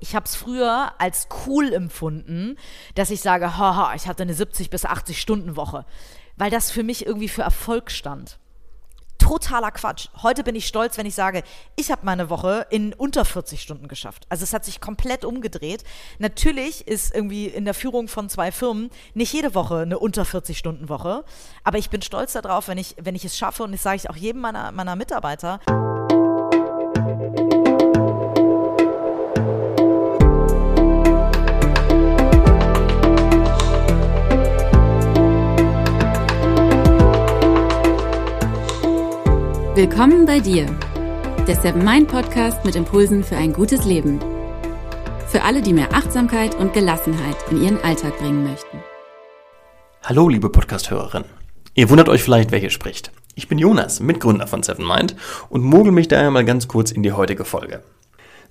Ich habe es früher als cool empfunden, dass ich sage, haha, ich hatte eine 70 bis 80 Stunden Woche, weil das für mich irgendwie für Erfolg stand. Totaler Quatsch. Heute bin ich stolz, wenn ich sage, ich habe meine Woche in unter 40 Stunden geschafft. Also es hat sich komplett umgedreht. Natürlich ist irgendwie in der Führung von zwei Firmen nicht jede Woche eine unter 40 Stunden Woche, aber ich bin stolz darauf, wenn ich, wenn ich es schaffe und das sage ich auch jedem meiner, meiner Mitarbeiter. Willkommen bei dir, der Seven Mind Podcast mit Impulsen für ein gutes Leben. Für alle, die mehr Achtsamkeit und Gelassenheit in ihren Alltag bringen möchten. Hallo, liebe Podcast-Hörerin. Ihr wundert euch vielleicht, wer hier spricht. Ich bin Jonas, Mitgründer von Seven Mind und mogel mich daher mal ganz kurz in die heutige Folge.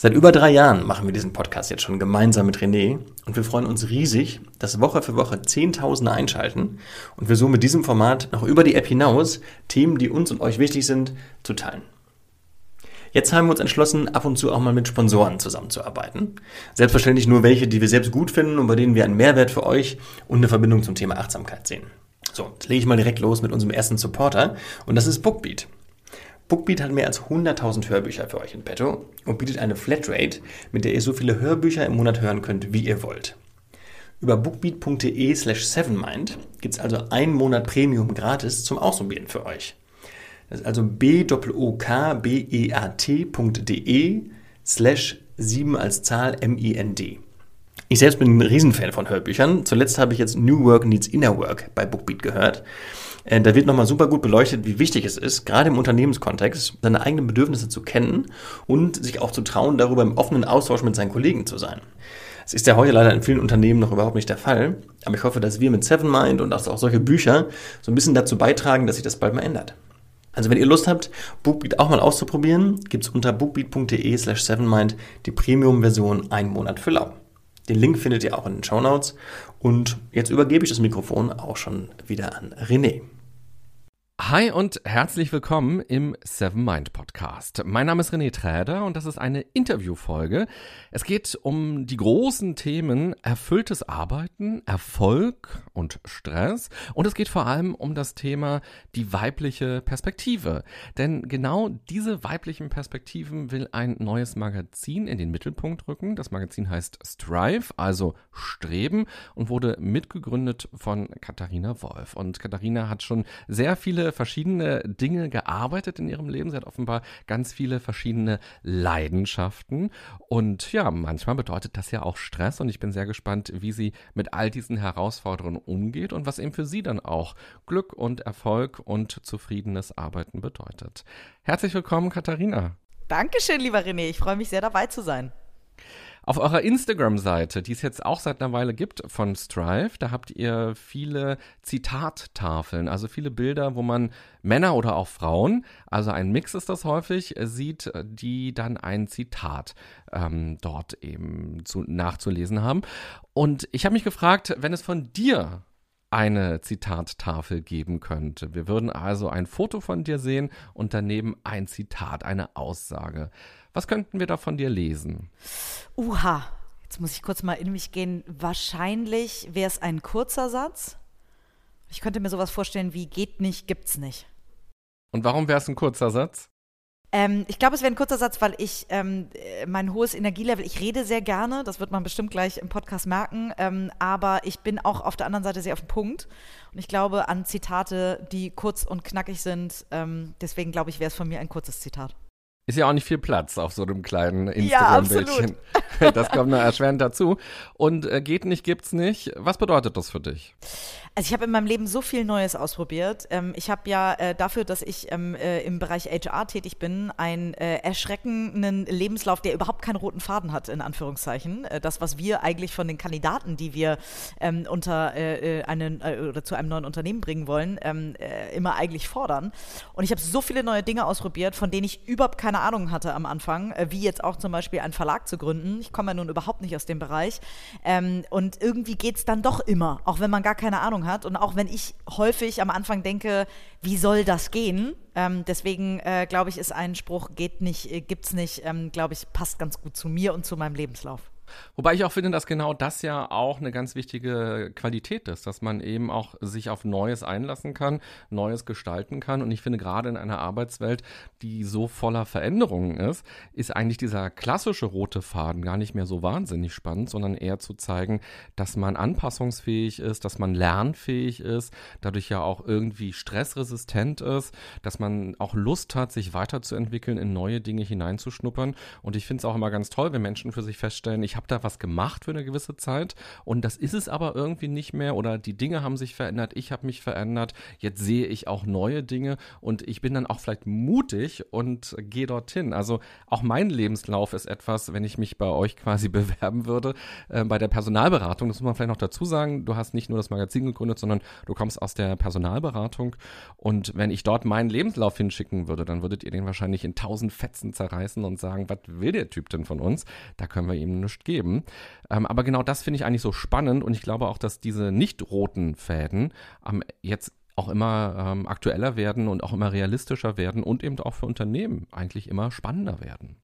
Seit über drei Jahren machen wir diesen Podcast jetzt schon gemeinsam mit René und wir freuen uns riesig, dass Woche für Woche Zehntausende einschalten und wir so mit diesem Format noch über die App hinaus Themen, die uns und euch wichtig sind, zu teilen. Jetzt haben wir uns entschlossen, ab und zu auch mal mit Sponsoren zusammenzuarbeiten. Selbstverständlich nur welche, die wir selbst gut finden und bei denen wir einen Mehrwert für euch und eine Verbindung zum Thema Achtsamkeit sehen. So, jetzt lege ich mal direkt los mit unserem ersten Supporter und das ist Bookbeat. Bookbeat hat mehr als 100.000 Hörbücher für euch in petto und bietet eine Flatrate, mit der ihr so viele Hörbücher im Monat hören könnt, wie ihr wollt. Über bookbeat.de slash sevenmind gibt es also einen Monat Premium gratis zum Ausprobieren für euch. Das ist also b-o-k-b-e-a-t.de slash 7 als Zahl M-I-N-D. Ich selbst bin ein Riesenfan von Hörbüchern. Zuletzt habe ich jetzt New Work Needs Inner Work bei Bookbeat gehört. Äh, da wird nochmal super gut beleuchtet, wie wichtig es ist, gerade im Unternehmenskontext, seine eigenen Bedürfnisse zu kennen und sich auch zu trauen, darüber im offenen Austausch mit seinen Kollegen zu sein. Es ist ja heute leider in vielen Unternehmen noch überhaupt nicht der Fall, aber ich hoffe, dass wir mit Seven Mind und auch solche Bücher so ein bisschen dazu beitragen, dass sich das bald mal ändert. Also wenn ihr Lust habt, Bookbeat auch mal auszuprobieren, gibt es unter bookbeat.de slash sevenmind die Premium-Version einen Monat für lau. Den Link findet ihr auch in den Show Notes. Und jetzt übergebe ich das Mikrofon auch schon wieder an René. Hi und herzlich willkommen im Seven Mind Podcast. Mein Name ist René Träder und das ist eine Interviewfolge. Es geht um die großen Themen erfülltes Arbeiten, Erfolg und Stress und es geht vor allem um das Thema die weibliche Perspektive. Denn genau diese weiblichen Perspektiven will ein neues Magazin in den Mittelpunkt rücken. Das Magazin heißt Strive, also Streben und wurde mitgegründet von Katharina Wolf. Und Katharina hat schon sehr viele verschiedene Dinge gearbeitet in ihrem Leben. Sie hat offenbar ganz viele verschiedene Leidenschaften. Und ja, manchmal bedeutet das ja auch Stress. Und ich bin sehr gespannt, wie sie mit all diesen Herausforderungen umgeht und was eben für sie dann auch Glück und Erfolg und zufriedenes Arbeiten bedeutet. Herzlich willkommen, Katharina. Dankeschön, lieber René. Ich freue mich sehr dabei zu sein. Auf eurer Instagram-Seite, die es jetzt auch seit einer Weile gibt von Strive, da habt ihr viele Zitattafeln, also viele Bilder, wo man Männer oder auch Frauen, also ein Mix ist das häufig, sieht, die dann ein Zitat ähm, dort eben zu, nachzulesen haben. Und ich habe mich gefragt, wenn es von dir eine Zitattafel geben könnte. Wir würden also ein Foto von dir sehen und daneben ein Zitat, eine Aussage. Was könnten wir da von dir lesen? Uha, jetzt muss ich kurz mal in mich gehen. Wahrscheinlich wäre es ein kurzer Satz. Ich könnte mir sowas vorstellen wie geht nicht, gibt's nicht. Und warum wäre es ein kurzer Satz? Ähm, ich glaube, es wäre ein kurzer Satz, weil ich ähm, mein hohes Energielevel, ich rede sehr gerne, das wird man bestimmt gleich im Podcast merken, ähm, aber ich bin auch auf der anderen Seite sehr auf den Punkt. Und ich glaube an Zitate, die kurz und knackig sind. Ähm, deswegen glaube ich, wäre es von mir ein kurzes Zitat. Ist ja auch nicht viel Platz auf so einem kleinen Instagram-Bildchen. Ja, das kommt noch erschwerend dazu. Und äh, geht nicht, gibt's nicht. Was bedeutet das für dich? Also ich habe in meinem Leben so viel Neues ausprobiert. Ähm, ich habe ja äh, dafür, dass ich ähm, äh, im Bereich HR tätig bin, einen äh, erschreckenden Lebenslauf, der überhaupt keinen roten Faden hat, in Anführungszeichen. Äh, das, was wir eigentlich von den Kandidaten, die wir ähm, unter äh, einen oder zu einem neuen Unternehmen bringen wollen, ähm, immer eigentlich fordern. Und ich habe so viele neue Dinge ausprobiert, von denen ich überhaupt keine Ahnung hatte am Anfang, wie jetzt auch zum Beispiel einen Verlag zu gründen. Ich komme ja nun überhaupt nicht aus dem Bereich. Ähm, und irgendwie geht es dann doch immer, auch wenn man gar keine Ahnung Ahnung hat. Und auch wenn ich häufig am Anfang denke, wie soll das gehen? Ähm, deswegen äh, glaube ich, ist ein Spruch, geht nicht, äh, gibt's nicht, ähm, glaube ich, passt ganz gut zu mir und zu meinem Lebenslauf. Wobei ich auch finde, dass genau das ja auch eine ganz wichtige Qualität ist, dass man eben auch sich auf Neues einlassen kann, Neues gestalten kann. Und ich finde, gerade in einer Arbeitswelt, die so voller Veränderungen ist, ist eigentlich dieser klassische rote Faden gar nicht mehr so wahnsinnig spannend, sondern eher zu zeigen, dass man anpassungsfähig ist, dass man lernfähig ist, dadurch ja auch irgendwie stressresistent ist, dass man auch Lust hat, sich weiterzuentwickeln, in neue Dinge hineinzuschnuppern. Und ich finde es auch immer ganz toll, wenn Menschen für sich feststellen, ich habe da was gemacht für eine gewisse Zeit und das ist es aber irgendwie nicht mehr oder die Dinge haben sich verändert, ich habe mich verändert, jetzt sehe ich auch neue Dinge und ich bin dann auch vielleicht mutig und gehe dorthin. Also auch mein Lebenslauf ist etwas, wenn ich mich bei euch quasi bewerben würde, äh, bei der Personalberatung, das muss man vielleicht noch dazu sagen, du hast nicht nur das Magazin gegründet, sondern du kommst aus der Personalberatung und wenn ich dort meinen Lebenslauf hinschicken würde, dann würdet ihr den wahrscheinlich in tausend Fetzen zerreißen und sagen, was will der Typ denn von uns? Da können wir ihm nichts geben. Ähm, aber genau das finde ich eigentlich so spannend und ich glaube auch, dass diese nicht roten Fäden ähm, jetzt auch immer ähm, aktueller werden und auch immer realistischer werden und eben auch für Unternehmen eigentlich immer spannender werden.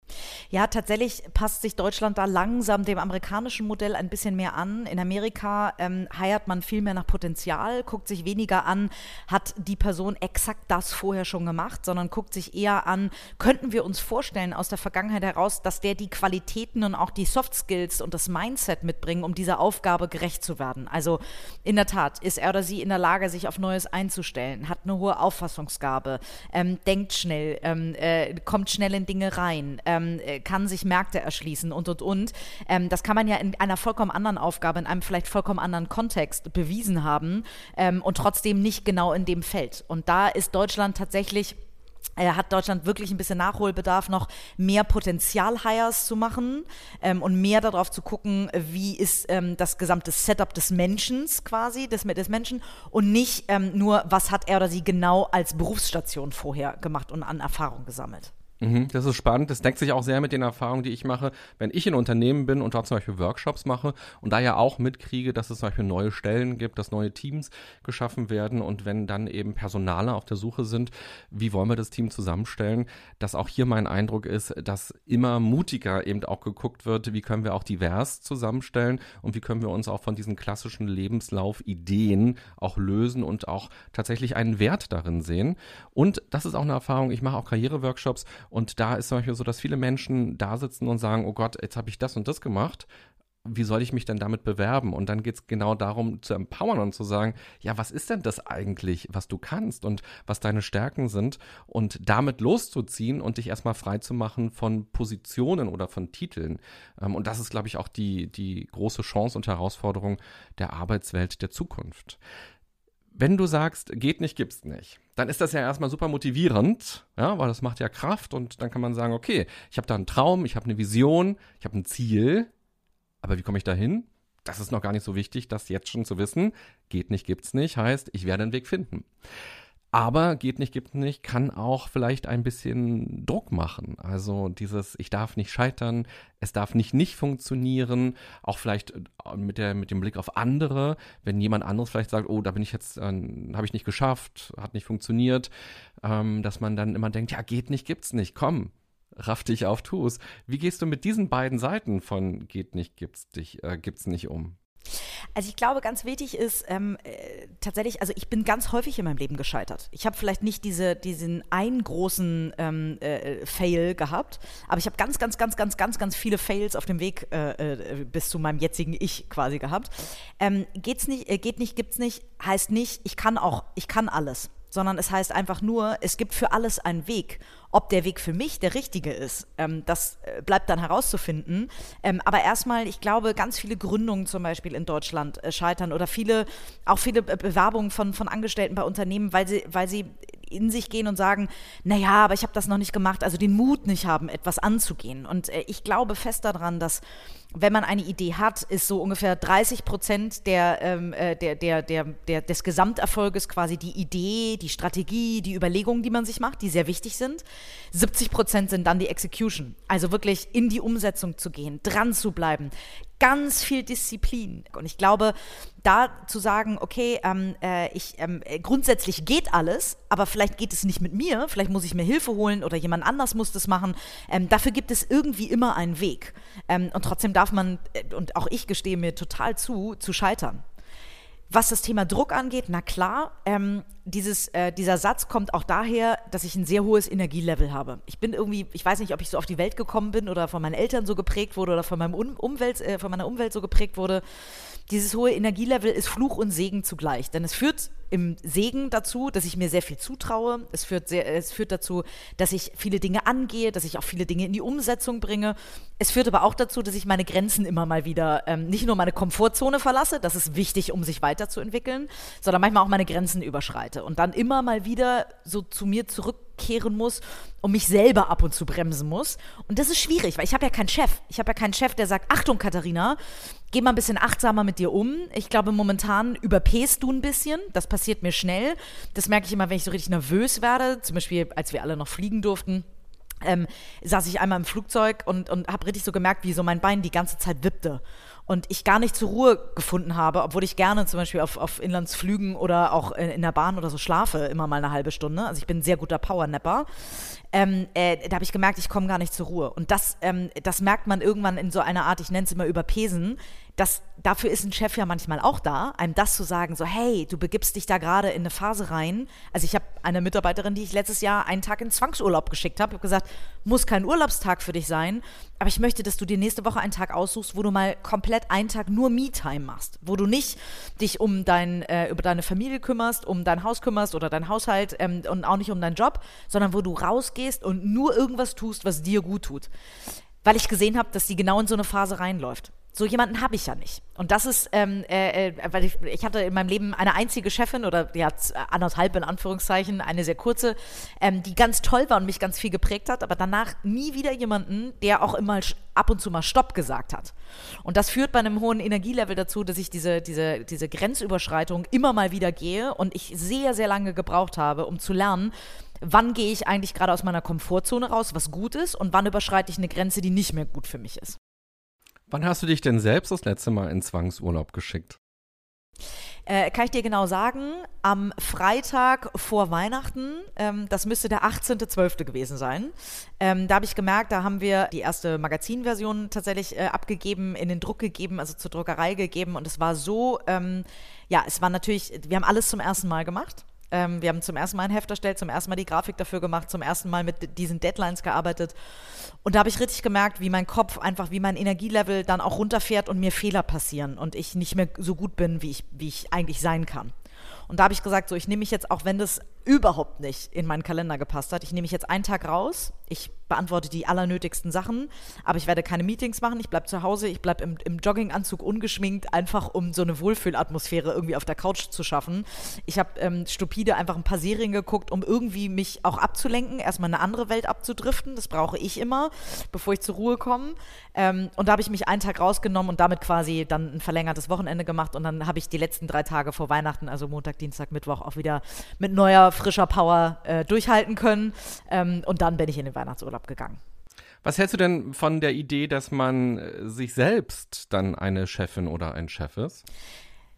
Ja, tatsächlich passt sich Deutschland da langsam dem amerikanischen Modell ein bisschen mehr an. In Amerika ähm, heiert man viel mehr nach Potenzial, guckt sich weniger an, hat die Person exakt das vorher schon gemacht, sondern guckt sich eher an, könnten wir uns vorstellen aus der Vergangenheit heraus, dass der die Qualitäten und auch die Soft Skills und das Mindset mitbringen, um dieser Aufgabe gerecht zu werden. Also in der Tat, ist er oder sie in der Lage, sich auf Neues einzustellen, hat eine hohe Auffassungsgabe, ähm, denkt schnell, ähm, äh, kommt schnell in Dinge rein. Ähm, äh, kann sich Märkte erschließen und und und. Ähm, das kann man ja in einer vollkommen anderen Aufgabe, in einem vielleicht vollkommen anderen Kontext bewiesen haben ähm, und trotzdem nicht genau in dem Feld. Und da ist Deutschland tatsächlich hat Deutschland wirklich ein bisschen Nachholbedarf, noch mehr Potenzial-Hires zu machen ähm, und mehr darauf zu gucken, wie ist ähm, das gesamte Setup des Menschen quasi, des, des Menschen und nicht ähm, nur, was hat er oder sie genau als Berufsstation vorher gemacht und an Erfahrung gesammelt. Mhm, das ist spannend. Das deckt sich auch sehr mit den Erfahrungen, die ich mache, wenn ich in Unternehmen bin und dort zum Beispiel Workshops mache und da ja auch mitkriege, dass es zum Beispiel neue Stellen gibt, dass neue Teams geschaffen werden und wenn dann eben Personale auf der Suche sind, wie wollen wir das Team zusammenstellen, dass auch hier mein Eindruck ist, dass immer mutiger eben auch geguckt wird, wie können wir auch divers zusammenstellen und wie können wir uns auch von diesen klassischen Lebenslauf-Ideen auch lösen und auch tatsächlich einen Wert darin sehen. Und das ist auch eine Erfahrung, ich mache auch Karriereworkshops und da ist zum Beispiel so, dass viele Menschen da sitzen und sagen, oh Gott, jetzt habe ich das und das gemacht. Wie soll ich mich denn damit bewerben? Und dann geht es genau darum, zu empowern und zu sagen, ja, was ist denn das eigentlich, was du kannst und was deine Stärken sind und damit loszuziehen und dich erstmal frei zu machen von Positionen oder von Titeln. Ähm, und das ist, glaube ich, auch die, die große Chance und Herausforderung der Arbeitswelt der Zukunft wenn du sagst, geht nicht, gibt's nicht, dann ist das ja erstmal super motivierend, ja, weil das macht ja Kraft und dann kann man sagen, okay, ich habe da einen Traum, ich habe eine Vision, ich habe ein Ziel, aber wie komme ich da hin? Das ist noch gar nicht so wichtig, das jetzt schon zu wissen. Geht nicht, gibt's nicht, heißt, ich werde einen Weg finden. Aber geht nicht, gibt nicht, kann auch vielleicht ein bisschen Druck machen. Also dieses, ich darf nicht scheitern, es darf nicht nicht funktionieren, auch vielleicht äh, mit, der, mit dem Blick auf andere, wenn jemand anderes vielleicht sagt, oh, da bin ich jetzt, äh, habe ich nicht geschafft, hat nicht funktioniert, ähm, dass man dann immer denkt, ja, geht nicht, gibt's nicht, komm, raff dich auf, tu's. Wie gehst du mit diesen beiden Seiten von geht nicht, gibt's dich, äh, gibt's nicht um? Also ich glaube, ganz wichtig ist ähm, äh, tatsächlich, also ich bin ganz häufig in meinem Leben gescheitert. Ich habe vielleicht nicht diese, diesen einen großen ähm, äh, Fail gehabt, aber ich habe ganz, ganz, ganz, ganz, ganz, ganz viele Fails auf dem Weg äh, äh bis zu meinem jetzigen Ich quasi gehabt. Ähm, geht's nicht, äh, geht nicht, gibt's nicht, heißt nicht, ich kann auch, ich kann alles sondern es heißt einfach nur, es gibt für alles einen Weg. Ob der Weg für mich der richtige ist, ähm, das äh, bleibt dann herauszufinden. Ähm, aber erstmal, ich glaube, ganz viele Gründungen zum Beispiel in Deutschland äh, scheitern oder viele, auch viele Bewerbungen von, von Angestellten bei Unternehmen, weil sie, weil sie in sich gehen und sagen, naja, aber ich habe das noch nicht gemacht, also den Mut nicht haben, etwas anzugehen. Und äh, ich glaube fest daran, dass wenn man eine Idee hat, ist so ungefähr 30 Prozent der, ähm, äh, der, der, der, der, des Gesamterfolges quasi die Idee, die Strategie, die Überlegungen, die man sich macht, die sehr wichtig sind. 70 Prozent sind dann die Execution. Also wirklich in die Umsetzung zu gehen, dran zu bleiben, ganz viel Disziplin. Und ich glaube, da zu sagen, okay, ähm, äh, ich, ähm, äh, grundsätzlich geht alles, aber vielleicht geht es nicht mit mir, vielleicht muss ich mir Hilfe holen oder jemand anders muss das machen. Ähm, dafür gibt es irgendwie immer einen Weg. Ähm, und trotzdem darf man, äh, und auch ich gestehe mir total zu, zu scheitern. Was das Thema Druck angeht, na klar, ähm, dieses, äh, dieser Satz kommt auch daher, dass ich ein sehr hohes Energielevel habe. Ich bin irgendwie, ich weiß nicht, ob ich so auf die Welt gekommen bin oder von meinen Eltern so geprägt wurde oder von, meinem um Umwelt, äh, von meiner Umwelt so geprägt wurde. Dieses hohe Energielevel ist Fluch und Segen zugleich, denn es führt im Segen dazu, dass ich mir sehr viel zutraue. Es führt, sehr, es führt dazu, dass ich viele Dinge angehe, dass ich auch viele Dinge in die Umsetzung bringe. Es führt aber auch dazu, dass ich meine Grenzen immer mal wieder, ähm, nicht nur meine Komfortzone verlasse, das ist wichtig, um sich weiterzuentwickeln, sondern manchmal auch meine Grenzen überschreite und dann immer mal wieder so zu mir zurückkehren muss und mich selber ab und zu bremsen muss. Und das ist schwierig, weil ich habe ja keinen Chef. Ich habe ja keinen Chef, der sagt, Achtung, Katharina, geh mal ein bisschen achtsamer mit dir um. Ich glaube, momentan überpäst du ein bisschen. Das passiert mir schnell. Das merke ich immer, wenn ich so richtig nervös werde. Zum Beispiel, als wir alle noch fliegen durften. Ähm, saß ich einmal im Flugzeug und, und habe richtig so gemerkt, wie so mein Bein die ganze Zeit wippte und ich gar nicht zur Ruhe gefunden habe, obwohl ich gerne zum Beispiel auf, auf Inlandsflügen oder auch in, in der Bahn oder so schlafe, immer mal eine halbe Stunde. Also ich bin ein sehr guter Powernapper. Ähm, äh, da habe ich gemerkt, ich komme gar nicht zur Ruhe. Und das, ähm, das merkt man irgendwann in so einer Art, ich nenne es immer Überpesen, das, dafür ist ein Chef ja manchmal auch da, einem das zu sagen, so hey, du begibst dich da gerade in eine Phase rein. Also ich habe eine Mitarbeiterin, die ich letztes Jahr einen Tag in Zwangsurlaub geschickt habe, habe gesagt, muss kein Urlaubstag für dich sein, aber ich möchte, dass du dir nächste Woche einen Tag aussuchst, wo du mal komplett einen Tag nur Me-Time machst, wo du nicht dich um dein, äh, über deine Familie kümmerst, um dein Haus kümmerst oder dein Haushalt ähm, und auch nicht um deinen Job, sondern wo du rausgehst und nur irgendwas tust, was dir gut tut. Weil ich gesehen habe, dass sie genau in so eine Phase reinläuft. So jemanden habe ich ja nicht. Und das ist, ähm, äh, äh, weil ich, ich hatte in meinem Leben eine einzige Chefin oder ja, anderthalb in Anführungszeichen, eine sehr kurze, ähm, die ganz toll war und mich ganz viel geprägt hat, aber danach nie wieder jemanden, der auch immer ab und zu mal Stopp gesagt hat. Und das führt bei einem hohen Energielevel dazu, dass ich diese, diese, diese Grenzüberschreitung immer mal wieder gehe und ich sehr, sehr lange gebraucht habe, um zu lernen, wann gehe ich eigentlich gerade aus meiner Komfortzone raus, was gut ist, und wann überschreite ich eine Grenze, die nicht mehr gut für mich ist. Wann hast du dich denn selbst das letzte Mal in Zwangsurlaub geschickt? Äh, kann ich dir genau sagen, am Freitag vor Weihnachten, ähm, das müsste der 18.12. gewesen sein. Ähm, da habe ich gemerkt, da haben wir die erste Magazinversion tatsächlich äh, abgegeben, in den Druck gegeben, also zur Druckerei gegeben. Und es war so, ähm, ja, es war natürlich, wir haben alles zum ersten Mal gemacht. Ähm, wir haben zum ersten Mal ein Heft erstellt, zum ersten Mal die Grafik dafür gemacht, zum ersten Mal mit diesen Deadlines gearbeitet. Und da habe ich richtig gemerkt, wie mein Kopf einfach, wie mein Energielevel dann auch runterfährt und mir Fehler passieren und ich nicht mehr so gut bin, wie ich, wie ich eigentlich sein kann. Und da habe ich gesagt, so ich nehme mich jetzt, auch wenn das überhaupt nicht in meinen Kalender gepasst hat, ich nehme mich jetzt einen Tag raus, ich beantworte die allernötigsten Sachen, aber ich werde keine Meetings machen, ich bleibe zu Hause, ich bleibe im, im Jogginganzug ungeschminkt, einfach um so eine Wohlfühlatmosphäre irgendwie auf der Couch zu schaffen. Ich habe ähm, stupide einfach ein paar Serien geguckt, um irgendwie mich auch abzulenken, erstmal eine andere Welt abzudriften, das brauche ich immer, bevor ich zur Ruhe komme. Ähm, und da habe ich mich einen Tag rausgenommen und damit quasi dann ein verlängertes Wochenende gemacht. Und dann habe ich die letzten drei Tage vor Weihnachten, also Montag, Dienstag, Mittwoch, auch wieder mit neuer, frischer Power äh, durchhalten können. Ähm, und dann bin ich in den Weihnachtsurlaub Urlaub gegangen. Was hältst du denn von der Idee, dass man äh, sich selbst dann eine Chefin oder ein Chef ist?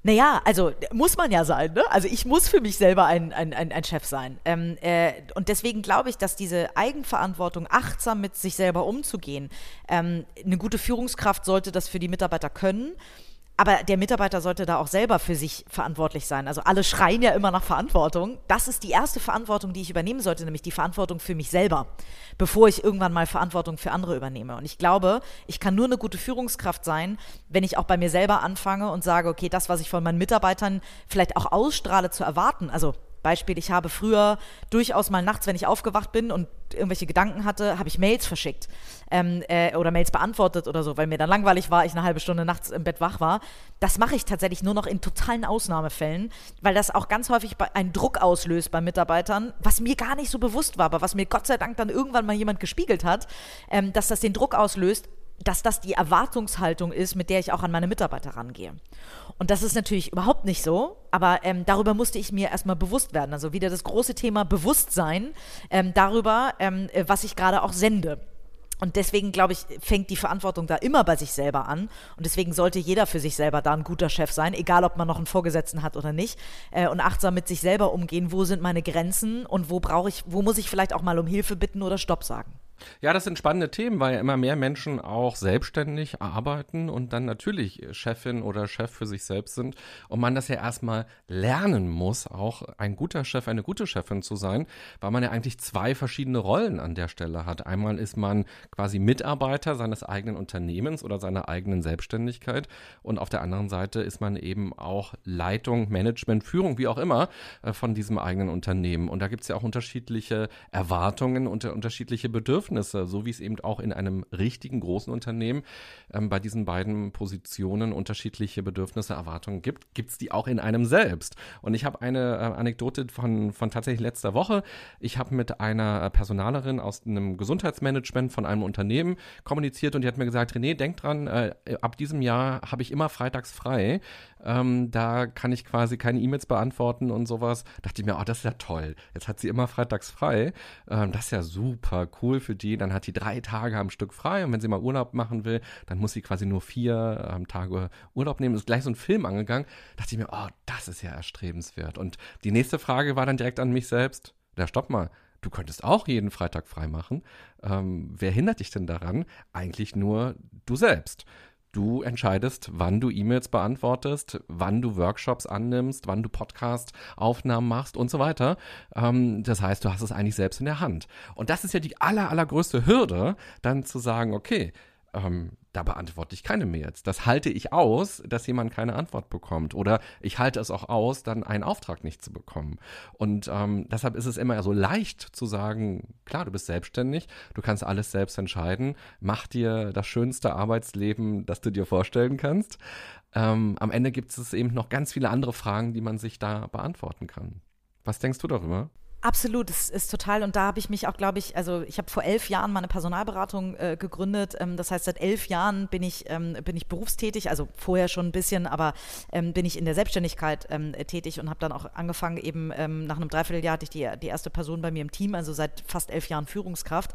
Naja, also muss man ja sein, ne? Also ich muss für mich selber ein, ein, ein, ein Chef sein. Ähm, äh, und deswegen glaube ich, dass diese Eigenverantwortung, achtsam mit sich selber umzugehen, ähm, eine gute Führungskraft sollte das für die Mitarbeiter können. Aber der Mitarbeiter sollte da auch selber für sich verantwortlich sein. Also alle schreien ja immer nach Verantwortung. Das ist die erste Verantwortung, die ich übernehmen sollte, nämlich die Verantwortung für mich selber, bevor ich irgendwann mal Verantwortung für andere übernehme. Und ich glaube, ich kann nur eine gute Führungskraft sein, wenn ich auch bei mir selber anfange und sage, okay, das, was ich von meinen Mitarbeitern vielleicht auch ausstrahle zu erwarten, also Beispiel, ich habe früher durchaus mal nachts, wenn ich aufgewacht bin und irgendwelche Gedanken hatte, habe ich Mails verschickt ähm, äh, oder Mails beantwortet oder so, weil mir dann langweilig war, ich eine halbe Stunde nachts im Bett wach war. Das mache ich tatsächlich nur noch in totalen Ausnahmefällen, weil das auch ganz häufig einen Druck auslöst bei Mitarbeitern, was mir gar nicht so bewusst war, aber was mir Gott sei Dank dann irgendwann mal jemand gespiegelt hat, ähm, dass das den Druck auslöst, dass das die Erwartungshaltung ist, mit der ich auch an meine Mitarbeiter rangehe. Und das ist natürlich überhaupt nicht so, aber ähm, darüber musste ich mir erstmal bewusst werden. Also wieder das große Thema Bewusstsein ähm, darüber, ähm, was ich gerade auch sende. und deswegen, glaube ich, fängt die Verantwortung da immer bei sich selber an. Und deswegen sollte jeder für sich selber da ein guter Chef sein, egal ob man noch einen Vorgesetzten hat oder nicht. Äh, und achtsam mit sich selber umgehen, wo sind meine Grenzen und wo brauche ich, wo muss ich vielleicht auch mal um Hilfe bitten oder Stopp sagen. Ja, das sind spannende Themen, weil ja immer mehr Menschen auch selbstständig arbeiten und dann natürlich Chefin oder Chef für sich selbst sind und man das ja erstmal lernen muss, auch ein guter Chef, eine gute Chefin zu sein, weil man ja eigentlich zwei verschiedene Rollen an der Stelle hat. Einmal ist man quasi Mitarbeiter seines eigenen Unternehmens oder seiner eigenen Selbstständigkeit und auf der anderen Seite ist man eben auch Leitung, Management, Führung, wie auch immer, äh, von diesem eigenen Unternehmen. Und da gibt es ja auch unterschiedliche Erwartungen und unterschiedliche Bedürfnisse Bedürfnisse, so wie es eben auch in einem richtigen großen Unternehmen ähm, bei diesen beiden Positionen unterschiedliche Bedürfnisse, Erwartungen gibt, gibt es die auch in einem selbst. Und ich habe eine äh, Anekdote von, von tatsächlich letzter Woche. Ich habe mit einer äh, Personalerin aus einem Gesundheitsmanagement von einem Unternehmen kommuniziert und die hat mir gesagt, René, denk dran, äh, ab diesem Jahr habe ich immer freitags frei. Ähm, da kann ich quasi keine E-Mails beantworten und sowas. Dachte ich mir, oh, das ist ja toll. Jetzt hat sie immer freitags frei. Ähm, das ist ja super cool für die. Dann hat die drei Tage am Stück frei und wenn sie mal Urlaub machen will, dann muss sie quasi nur vier ähm, Tage Urlaub nehmen. Ist gleich so ein Film angegangen. Dachte ich mir, oh, das ist ja erstrebenswert. Und die nächste Frage war dann direkt an mich selbst. Ja, stopp mal. Du könntest auch jeden Freitag frei machen. Ähm, wer hindert dich denn daran? Eigentlich nur du selbst. Du entscheidest, wann du E-Mails beantwortest, wann du Workshops annimmst, wann du Podcast-Aufnahmen machst und so weiter. Ähm, das heißt, du hast es eigentlich selbst in der Hand. Und das ist ja die aller, allergrößte Hürde, dann zu sagen, okay, ähm, da beantworte ich keine Mails. Das halte ich aus, dass jemand keine Antwort bekommt. Oder ich halte es auch aus, dann einen Auftrag nicht zu bekommen. Und ähm, deshalb ist es immer so leicht zu sagen, klar, du bist selbstständig, du kannst alles selbst entscheiden, mach dir das schönste Arbeitsleben, das du dir vorstellen kannst. Ähm, am Ende gibt es eben noch ganz viele andere Fragen, die man sich da beantworten kann. Was denkst du darüber? Absolut, es ist total. Und da habe ich mich auch, glaube ich, also ich habe vor elf Jahren meine Personalberatung äh, gegründet. Ähm, das heißt, seit elf Jahren bin ich, ähm, bin ich berufstätig, also vorher schon ein bisschen, aber ähm, bin ich in der Selbstständigkeit ähm, tätig und habe dann auch angefangen, eben ähm, nach einem Dreivierteljahr hatte ich die, die erste Person bei mir im Team, also seit fast elf Jahren Führungskraft.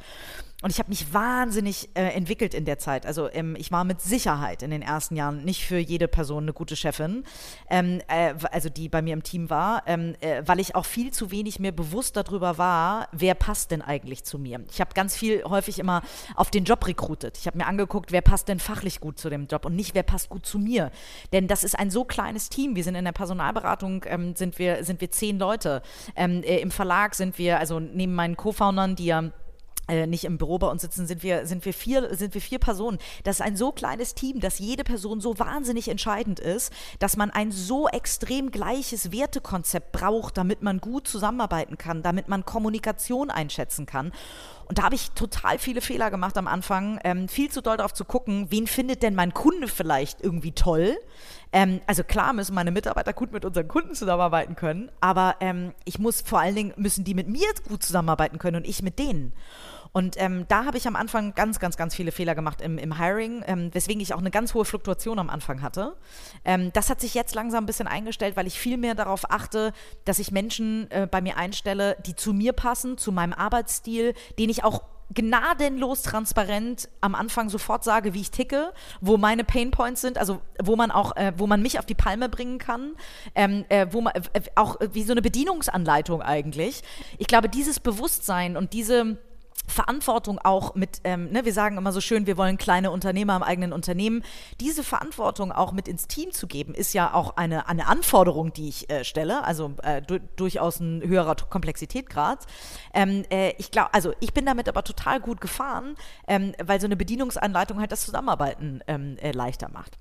Und ich habe mich wahnsinnig äh, entwickelt in der Zeit. Also ähm, ich war mit Sicherheit in den ersten Jahren nicht für jede Person eine gute Chefin, ähm, äh, also die bei mir im Team war, ähm, äh, weil ich auch viel zu wenig mir bewusst darüber war, wer passt denn eigentlich zu mir. Ich habe ganz viel häufig immer auf den Job rekrutiert. Ich habe mir angeguckt, wer passt denn fachlich gut zu dem Job und nicht, wer passt gut zu mir. Denn das ist ein so kleines Team. Wir sind in der Personalberatung, ähm, sind, wir, sind wir zehn Leute. Ähm, äh, Im Verlag sind wir, also neben meinen Co-Foundern, die ja äh, nicht im Büro bei uns sitzen, sind wir, sind, wir vier, sind wir vier Personen. Das ist ein so kleines Team, dass jede Person so wahnsinnig entscheidend ist, dass man ein so extrem gleiches Wertekonzept braucht, damit man gut zusammenarbeiten kann, damit man Kommunikation einschätzen kann. Und da habe ich total viele Fehler gemacht am Anfang, ähm, viel zu doll darauf zu gucken, wen findet denn mein Kunde vielleicht irgendwie toll. Ähm, also klar müssen meine Mitarbeiter gut mit unseren Kunden zusammenarbeiten können, aber ähm, ich muss vor allen Dingen, müssen die mit mir gut zusammenarbeiten können und ich mit denen. Und ähm, da habe ich am Anfang ganz, ganz, ganz viele Fehler gemacht im, im Hiring, ähm, weswegen ich auch eine ganz hohe Fluktuation am Anfang hatte. Ähm, das hat sich jetzt langsam ein bisschen eingestellt, weil ich viel mehr darauf achte, dass ich Menschen äh, bei mir einstelle, die zu mir passen, zu meinem Arbeitsstil, den ich auch gnadenlos transparent am Anfang sofort sage, wie ich ticke, wo meine Painpoints sind, also wo man auch, äh, wo man mich auf die Palme bringen kann, ähm, äh, wo man äh, auch wie so eine Bedienungsanleitung eigentlich. Ich glaube, dieses Bewusstsein und diese Verantwortung auch mit, ähm, ne, wir sagen immer so schön, wir wollen kleine Unternehmer im eigenen Unternehmen. Diese Verantwortung auch mit ins Team zu geben, ist ja auch eine, eine Anforderung, die ich äh, stelle, also äh, du, durchaus ein höherer Komplexitätgrad. Ähm, äh, ich glaube, also ich bin damit aber total gut gefahren, ähm, weil so eine Bedienungsanleitung halt das Zusammenarbeiten ähm, äh, leichter macht.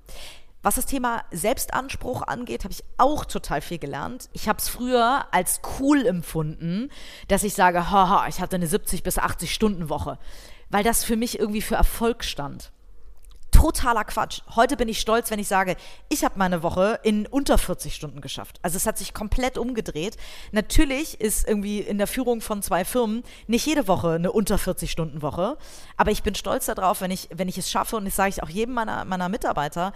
Was das Thema Selbstanspruch angeht, habe ich auch total viel gelernt. Ich habe es früher als cool empfunden, dass ich sage, haha, ich hatte eine 70 bis 80 Stunden Woche, weil das für mich irgendwie für Erfolg stand. Totaler Quatsch. Heute bin ich stolz, wenn ich sage, ich habe meine Woche in unter 40 Stunden geschafft. Also es hat sich komplett umgedreht. Natürlich ist irgendwie in der Führung von zwei Firmen nicht jede Woche eine unter 40 Stunden Woche, aber ich bin stolz darauf, wenn ich wenn ich es schaffe und das sage ich auch jedem meiner meiner Mitarbeiter,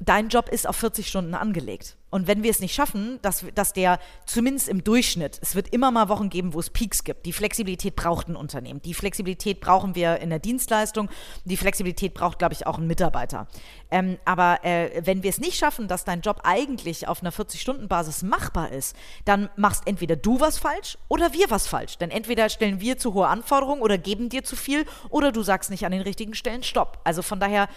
dein Job ist auf 40 Stunden angelegt. Und wenn wir es nicht schaffen, dass, dass der zumindest im Durchschnitt, es wird immer mal Wochen geben, wo es Peaks gibt. Die Flexibilität braucht ein Unternehmen. Die Flexibilität brauchen wir in der Dienstleistung. Die Flexibilität braucht, glaube ich, auch ein Mitarbeiter. Ähm, aber äh, wenn wir es nicht schaffen, dass dein Job eigentlich auf einer 40-Stunden-Basis machbar ist, dann machst entweder du was falsch oder wir was falsch. Denn entweder stellen wir zu hohe Anforderungen oder geben dir zu viel oder du sagst nicht an den richtigen Stellen Stopp. Also von daher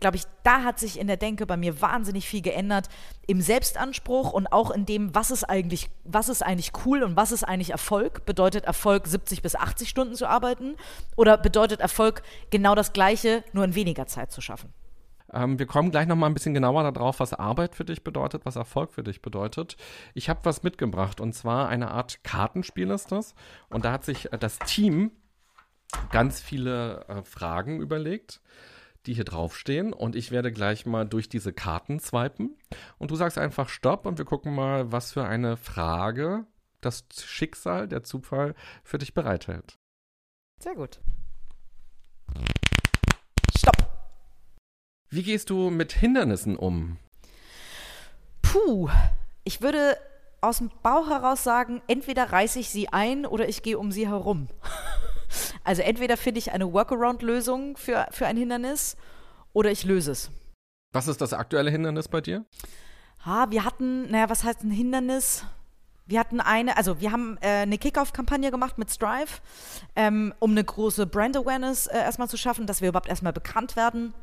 glaube ich, da hat sich in der Denke bei mir wahnsinnig viel geändert im Selbstanspruch und auch in dem, was ist eigentlich, was ist eigentlich cool und was ist eigentlich Erfolg? Bedeutet Erfolg 70 bis 80 Stunden zu arbeiten oder bedeutet Erfolg genau das Gleiche, nur in weniger Zeit zu schaffen? Ähm, wir kommen gleich noch mal ein bisschen genauer darauf, was Arbeit für dich bedeutet, was Erfolg für dich bedeutet. Ich habe was mitgebracht und zwar eine Art Kartenspiel ist das. Und da hat sich äh, das Team ganz viele äh, Fragen überlegt die hier draufstehen und ich werde gleich mal durch diese Karten swipen und du sagst einfach Stopp und wir gucken mal, was für eine Frage das Schicksal, der Zufall für dich bereithält. Sehr gut. Stopp. Wie gehst du mit Hindernissen um? Puh, ich würde aus dem Bauch heraus sagen, entweder reiße ich sie ein oder ich gehe um sie herum. Also entweder finde ich eine Workaround-Lösung für, für ein Hindernis oder ich löse es. Was ist das aktuelle Hindernis bei dir? Ha, wir hatten, naja, was heißt ein Hindernis? Wir hatten eine, also wir haben äh, eine Kickoff-Kampagne gemacht mit Strive, ähm, um eine große Brand-Awareness äh, erstmal zu schaffen, dass wir überhaupt erstmal bekannt werden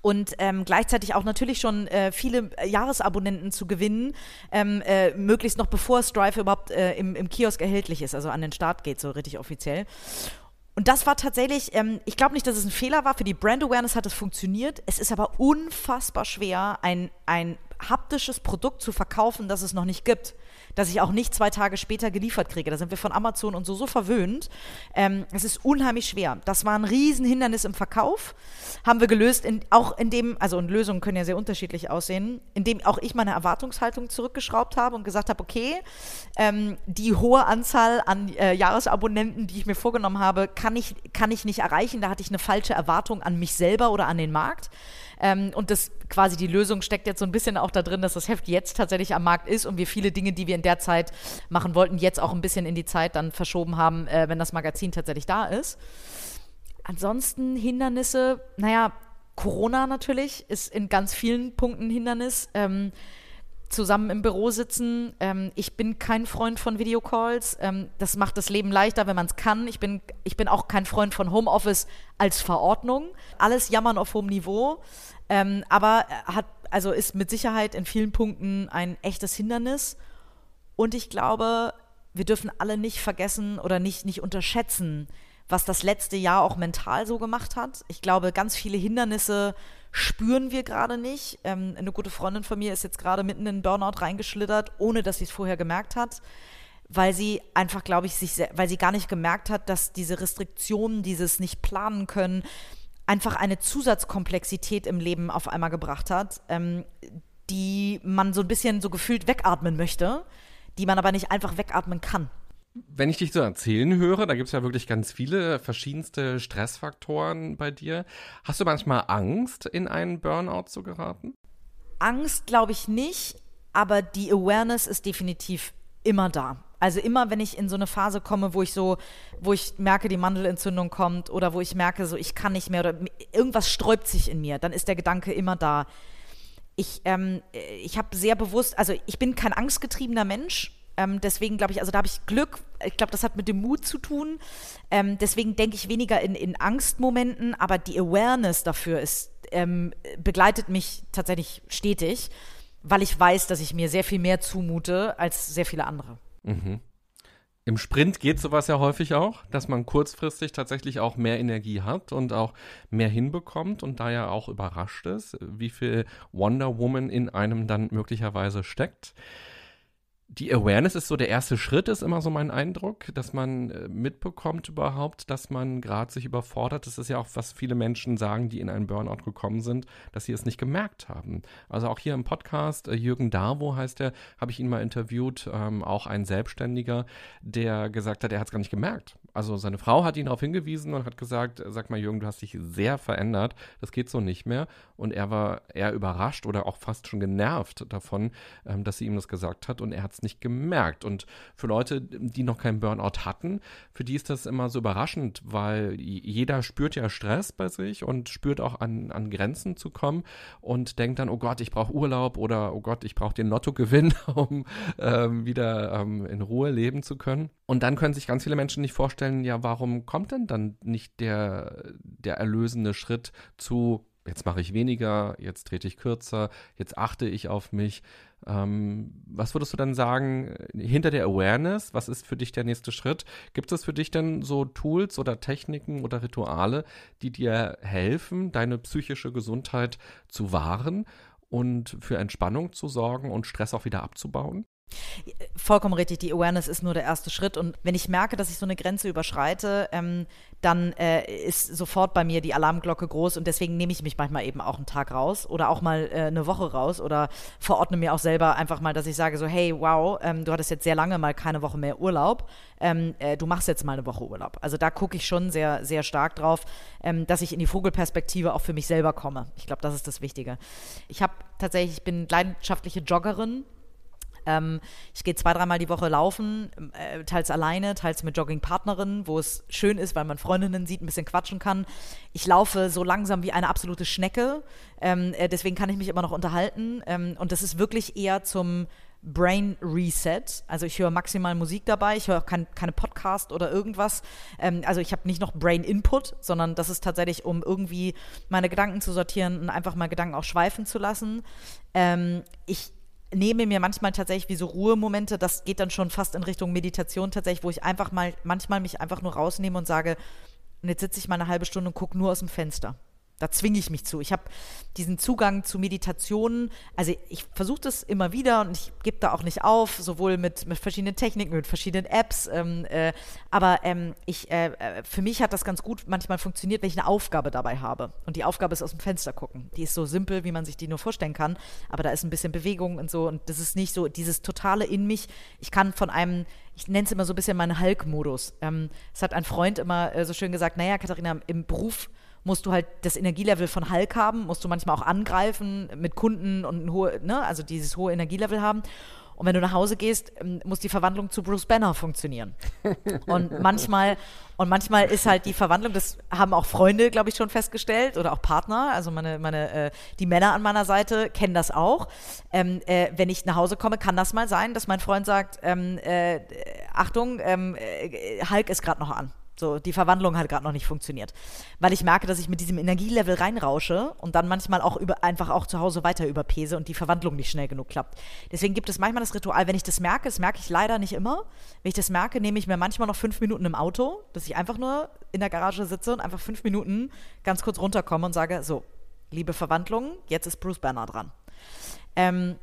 und ähm, gleichzeitig auch natürlich schon äh, viele Jahresabonnenten zu gewinnen, ähm, äh, möglichst noch bevor Strive überhaupt äh, im, im Kiosk erhältlich ist, also an den Start geht, so richtig offiziell. Und das war tatsächlich, ähm, ich glaube nicht, dass es ein Fehler war. Für die Brand Awareness hat es funktioniert. Es ist aber unfassbar schwer, ein, ein haptisches Produkt zu verkaufen, das es noch nicht gibt dass ich auch nicht zwei Tage später geliefert kriege. Da sind wir von Amazon und so so verwöhnt. Ähm, es ist unheimlich schwer. Das war ein Riesenhindernis im Verkauf. Haben wir gelöst, in, auch in dem, also und Lösungen können ja sehr unterschiedlich aussehen, indem auch ich meine Erwartungshaltung zurückgeschraubt habe und gesagt habe, okay, ähm, die hohe Anzahl an äh, Jahresabonnenten, die ich mir vorgenommen habe, kann ich, kann ich nicht erreichen. Da hatte ich eine falsche Erwartung an mich selber oder an den Markt. Ähm, und das quasi die Lösung steckt jetzt so ein bisschen auch da drin, dass das Heft jetzt tatsächlich am Markt ist und wir viele Dinge, die wir in der Zeit machen wollten, jetzt auch ein bisschen in die Zeit dann verschoben haben, äh, wenn das Magazin tatsächlich da ist. Ansonsten Hindernisse, naja, Corona natürlich ist in ganz vielen Punkten Hindernis. Ähm, zusammen im Büro sitzen. Ähm, ich bin kein Freund von Videocalls. Ähm, das macht das Leben leichter, wenn man es kann. Ich bin, ich bin auch kein Freund von Homeoffice als Verordnung. Alles jammern auf hohem Niveau. Ähm, aber hat, also ist mit Sicherheit in vielen Punkten ein echtes Hindernis. Und ich glaube, wir dürfen alle nicht vergessen oder nicht, nicht unterschätzen, was das letzte Jahr auch mental so gemacht hat. Ich glaube, ganz viele Hindernisse spüren wir gerade nicht. Ähm, eine gute Freundin von mir ist jetzt gerade mitten in Burnout reingeschlittert, ohne dass sie es vorher gemerkt hat, weil sie einfach, glaube ich, sich, weil sie gar nicht gemerkt hat, dass diese Restriktionen, dieses nicht planen können, einfach eine Zusatzkomplexität im Leben auf einmal gebracht hat, ähm, die man so ein bisschen so gefühlt wegatmen möchte, die man aber nicht einfach wegatmen kann. Wenn ich dich so erzählen höre, da gibt es ja wirklich ganz viele verschiedenste Stressfaktoren bei dir. Hast du manchmal Angst, in einen Burnout zu geraten? Angst glaube ich nicht, aber die Awareness ist definitiv immer da. Also immer, wenn ich in so eine Phase komme, wo ich so, wo ich merke, die Mandelentzündung kommt oder wo ich merke, so ich kann nicht mehr oder irgendwas sträubt sich in mir, dann ist der Gedanke immer da. Ich, ähm, ich habe sehr bewusst, also ich bin kein angstgetriebener Mensch. Ähm, deswegen glaube ich, also da habe ich Glück. Ich glaube, das hat mit dem Mut zu tun. Ähm, deswegen denke ich weniger in, in Angstmomenten, aber die Awareness dafür ist, ähm, begleitet mich tatsächlich stetig, weil ich weiß, dass ich mir sehr viel mehr zumute als sehr viele andere. Mhm. Im Sprint geht sowas ja häufig auch, dass man kurzfristig tatsächlich auch mehr Energie hat und auch mehr hinbekommt und da ja auch überrascht ist, wie viel Wonder Woman in einem dann möglicherweise steckt die Awareness ist so der erste Schritt, ist immer so mein Eindruck, dass man äh, mitbekommt überhaupt, dass man gerade sich überfordert. Das ist ja auch, was viele Menschen sagen, die in einen Burnout gekommen sind, dass sie es nicht gemerkt haben. Also auch hier im Podcast, äh, Jürgen Darwo heißt er, habe ich ihn mal interviewt, ähm, auch ein Selbstständiger, der gesagt hat, er hat es gar nicht gemerkt. Also seine Frau hat ihn darauf hingewiesen und hat gesagt, sag mal Jürgen, du hast dich sehr verändert, das geht so nicht mehr. Und er war eher überrascht oder auch fast schon genervt davon, ähm, dass sie ihm das gesagt hat und er hat es nicht gemerkt. Und für Leute, die noch keinen Burnout hatten, für die ist das immer so überraschend, weil jeder spürt ja Stress bei sich und spürt auch an, an Grenzen zu kommen und denkt dann, oh Gott, ich brauche Urlaub oder oh Gott, ich brauche den Lottogewinn, um ähm, wieder ähm, in Ruhe leben zu können. Und dann können sich ganz viele Menschen nicht vorstellen, ja, warum kommt denn dann nicht der, der erlösende Schritt zu, jetzt mache ich weniger, jetzt trete ich kürzer, jetzt achte ich auf mich. Ähm, was würdest du dann sagen, hinter der Awareness, was ist für dich der nächste Schritt? Gibt es für dich denn so Tools oder Techniken oder Rituale, die dir helfen, deine psychische Gesundheit zu wahren und für Entspannung zu sorgen und Stress auch wieder abzubauen? Vollkommen richtig, die Awareness ist nur der erste Schritt. Und wenn ich merke, dass ich so eine Grenze überschreite, ähm, dann äh, ist sofort bei mir die Alarmglocke groß und deswegen nehme ich mich manchmal eben auch einen Tag raus oder auch mal äh, eine Woche raus oder verordne mir auch selber einfach mal, dass ich sage so, hey, wow, ähm, du hattest jetzt sehr lange mal keine Woche mehr Urlaub, ähm, äh, du machst jetzt mal eine Woche Urlaub. Also da gucke ich schon sehr, sehr stark drauf, ähm, dass ich in die Vogelperspektive auch für mich selber komme. Ich glaube, das ist das Wichtige. Ich habe tatsächlich, ich bin leidenschaftliche Joggerin, ich gehe zwei, dreimal die Woche laufen, äh, teils alleine, teils mit Joggingpartnerinnen, wo es schön ist, weil man Freundinnen sieht, ein bisschen quatschen kann. Ich laufe so langsam wie eine absolute Schnecke. Ähm, äh, deswegen kann ich mich immer noch unterhalten. Ähm, und das ist wirklich eher zum Brain Reset. Also ich höre maximal Musik dabei, ich höre auch kein, keine Podcast oder irgendwas. Ähm, also ich habe nicht noch Brain Input, sondern das ist tatsächlich, um irgendwie meine Gedanken zu sortieren und einfach mal Gedanken auch schweifen zu lassen. Ähm, ich nehme mir manchmal tatsächlich wie so Ruhemomente, das geht dann schon fast in Richtung Meditation tatsächlich, wo ich einfach mal, manchmal mich einfach nur rausnehme und sage, und jetzt sitze ich mal eine halbe Stunde und gucke nur aus dem Fenster. Da zwinge ich mich zu. Ich habe diesen Zugang zu Meditationen. Also ich versuche das immer wieder und ich gebe da auch nicht auf, sowohl mit, mit verschiedenen Techniken, mit verschiedenen Apps. Ähm, äh, aber ähm, ich, äh, äh, für mich hat das ganz gut manchmal funktioniert, wenn ich eine Aufgabe dabei habe. Und die Aufgabe ist aus dem Fenster gucken. Die ist so simpel, wie man sich die nur vorstellen kann. Aber da ist ein bisschen Bewegung und so. Und das ist nicht so dieses Totale in mich. Ich kann von einem ich nenne es immer so ein bisschen meinen Hulk-Modus. Ähm, es hat ein Freund immer äh, so schön gesagt, naja, Katharina, im Beruf musst du halt das Energielevel von Hulk haben, musst du manchmal auch angreifen mit Kunden und hohe, ne, also dieses hohe Energielevel haben. Und wenn du nach Hause gehst, ähm, muss die Verwandlung zu Bruce Banner funktionieren. Und manchmal, und manchmal ist halt die Verwandlung, das haben auch Freunde, glaube ich, schon festgestellt oder auch Partner, also meine, meine, äh, die Männer an meiner Seite kennen das auch. Ähm, äh, wenn ich nach Hause komme, kann das mal sein, dass mein Freund sagt, ähm, äh, Achtung, ähm, äh, Hulk ist gerade noch an. So, die Verwandlung hat gerade noch nicht funktioniert. Weil ich merke, dass ich mit diesem Energielevel reinrausche und dann manchmal auch über, einfach auch zu Hause weiter überpese und die Verwandlung nicht schnell genug klappt. Deswegen gibt es manchmal das Ritual, wenn ich das merke, das merke ich leider nicht immer. Wenn ich das merke, nehme ich mir manchmal noch fünf Minuten im Auto, dass ich einfach nur in der Garage sitze und einfach fünf Minuten ganz kurz runterkomme und sage, so, liebe Verwandlung, jetzt ist Bruce Banner dran. Ähm,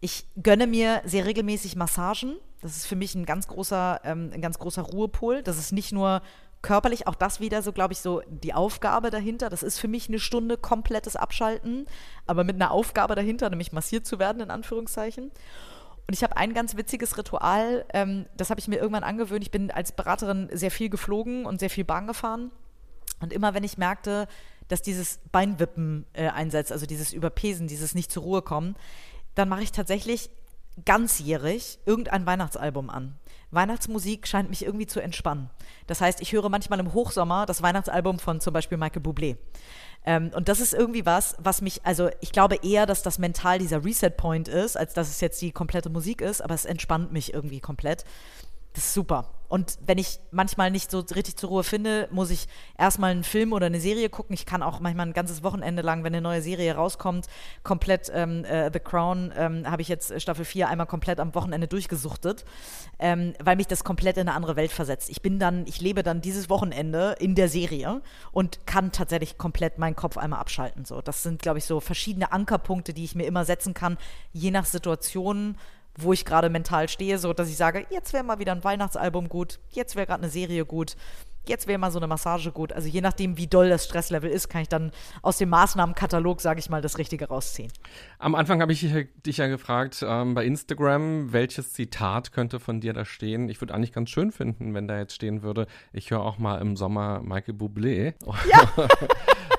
ich gönne mir sehr regelmäßig Massagen. Das ist für mich ein ganz großer, ähm, ein ganz großer Ruhepol. Das ist nicht nur körperlich, auch das wieder so, glaube ich, so die Aufgabe dahinter. Das ist für mich eine Stunde komplettes Abschalten, aber mit einer Aufgabe dahinter, nämlich massiert zu werden, in Anführungszeichen. Und ich habe ein ganz witziges Ritual, ähm, das habe ich mir irgendwann angewöhnt. Ich bin als Beraterin sehr viel geflogen und sehr viel Bahn gefahren. Und immer wenn ich merkte, dass dieses Beinwippen äh, einsetzt, also dieses Überpesen, dieses nicht zur Ruhe kommen, dann mache ich tatsächlich ganzjährig irgendein Weihnachtsalbum an. Weihnachtsmusik scheint mich irgendwie zu entspannen. Das heißt, ich höre manchmal im Hochsommer das Weihnachtsalbum von zum Beispiel Michael Bublé. Ähm, und das ist irgendwie was, was mich, also ich glaube eher, dass das mental dieser Reset-Point ist, als dass es jetzt die komplette Musik ist, aber es entspannt mich irgendwie komplett. Das ist super. Und wenn ich manchmal nicht so richtig zur Ruhe finde, muss ich erstmal einen Film oder eine Serie gucken. Ich kann auch manchmal ein ganzes Wochenende lang, wenn eine neue Serie rauskommt, komplett ähm, äh, The Crown, ähm, habe ich jetzt Staffel 4 einmal komplett am Wochenende durchgesuchtet, ähm, weil mich das komplett in eine andere Welt versetzt. Ich bin dann, ich lebe dann dieses Wochenende in der Serie und kann tatsächlich komplett meinen Kopf einmal abschalten. So, das sind, glaube ich, so verschiedene Ankerpunkte, die ich mir immer setzen kann, je nach Situation wo ich gerade mental stehe, so dass ich sage, jetzt wäre mal wieder ein Weihnachtsalbum gut, jetzt wäre gerade eine Serie gut. jetzt wäre mal so eine Massage gut. Also je nachdem, wie doll das Stresslevel ist, kann ich dann aus dem Maßnahmenkatalog, sage ich mal, das Richtige rausziehen. Am Anfang habe ich dich ja gefragt ähm, bei Instagram, welches Zitat könnte von dir da stehen. Ich würde eigentlich ganz schön finden, wenn da jetzt stehen würde, ich höre auch mal im Sommer Michael Bublé. Ja.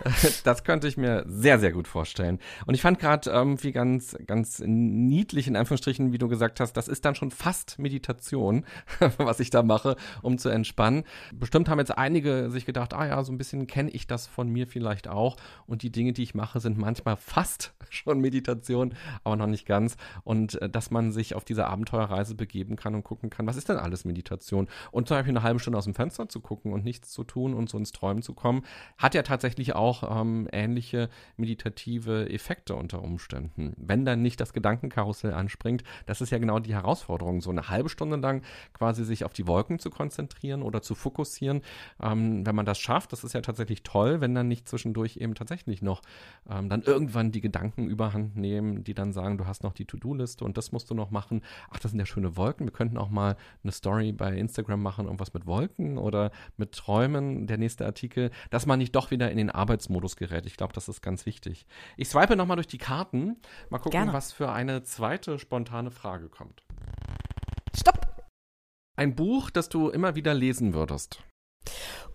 das könnte ich mir sehr, sehr gut vorstellen. Und ich fand gerade irgendwie ganz, ganz niedlich, in Anführungsstrichen, wie du gesagt hast, das ist dann schon fast Meditation, was ich da mache, um zu entspannen. Bestimmt haben jetzt einige sich gedacht, ah ja, so ein bisschen kenne ich das von mir vielleicht auch. Und die Dinge, die ich mache, sind manchmal fast schon Meditation, aber noch nicht ganz. Und äh, dass man sich auf diese Abenteuerreise begeben kann und gucken kann, was ist denn alles Meditation? Und zum Beispiel eine halbe Stunde aus dem Fenster zu gucken und nichts zu tun und so ins Träumen zu kommen, hat ja tatsächlich auch ähm, ähnliche meditative Effekte unter Umständen. Wenn dann nicht das Gedankenkarussell anspringt, das ist ja genau die Herausforderung, so eine halbe Stunde lang quasi sich auf die Wolken zu konzentrieren oder zu fokussieren. Ähm, wenn man das schafft, das ist ja tatsächlich toll, wenn dann nicht zwischendurch eben tatsächlich noch ähm, dann irgendwann die Gedanken überhand nehmen, die dann sagen, du hast noch die To-Do-Liste und das musst du noch machen. Ach, das sind ja schöne Wolken. Wir könnten auch mal eine Story bei Instagram machen, irgendwas mit Wolken oder mit Träumen, der nächste Artikel, dass man nicht doch wieder in den Arbeitsmodus gerät. Ich glaube, das ist ganz wichtig. Ich swipe nochmal durch die Karten. Mal gucken, Gerne. was für eine zweite spontane Frage kommt. Stopp! Ein Buch, das du immer wieder lesen würdest.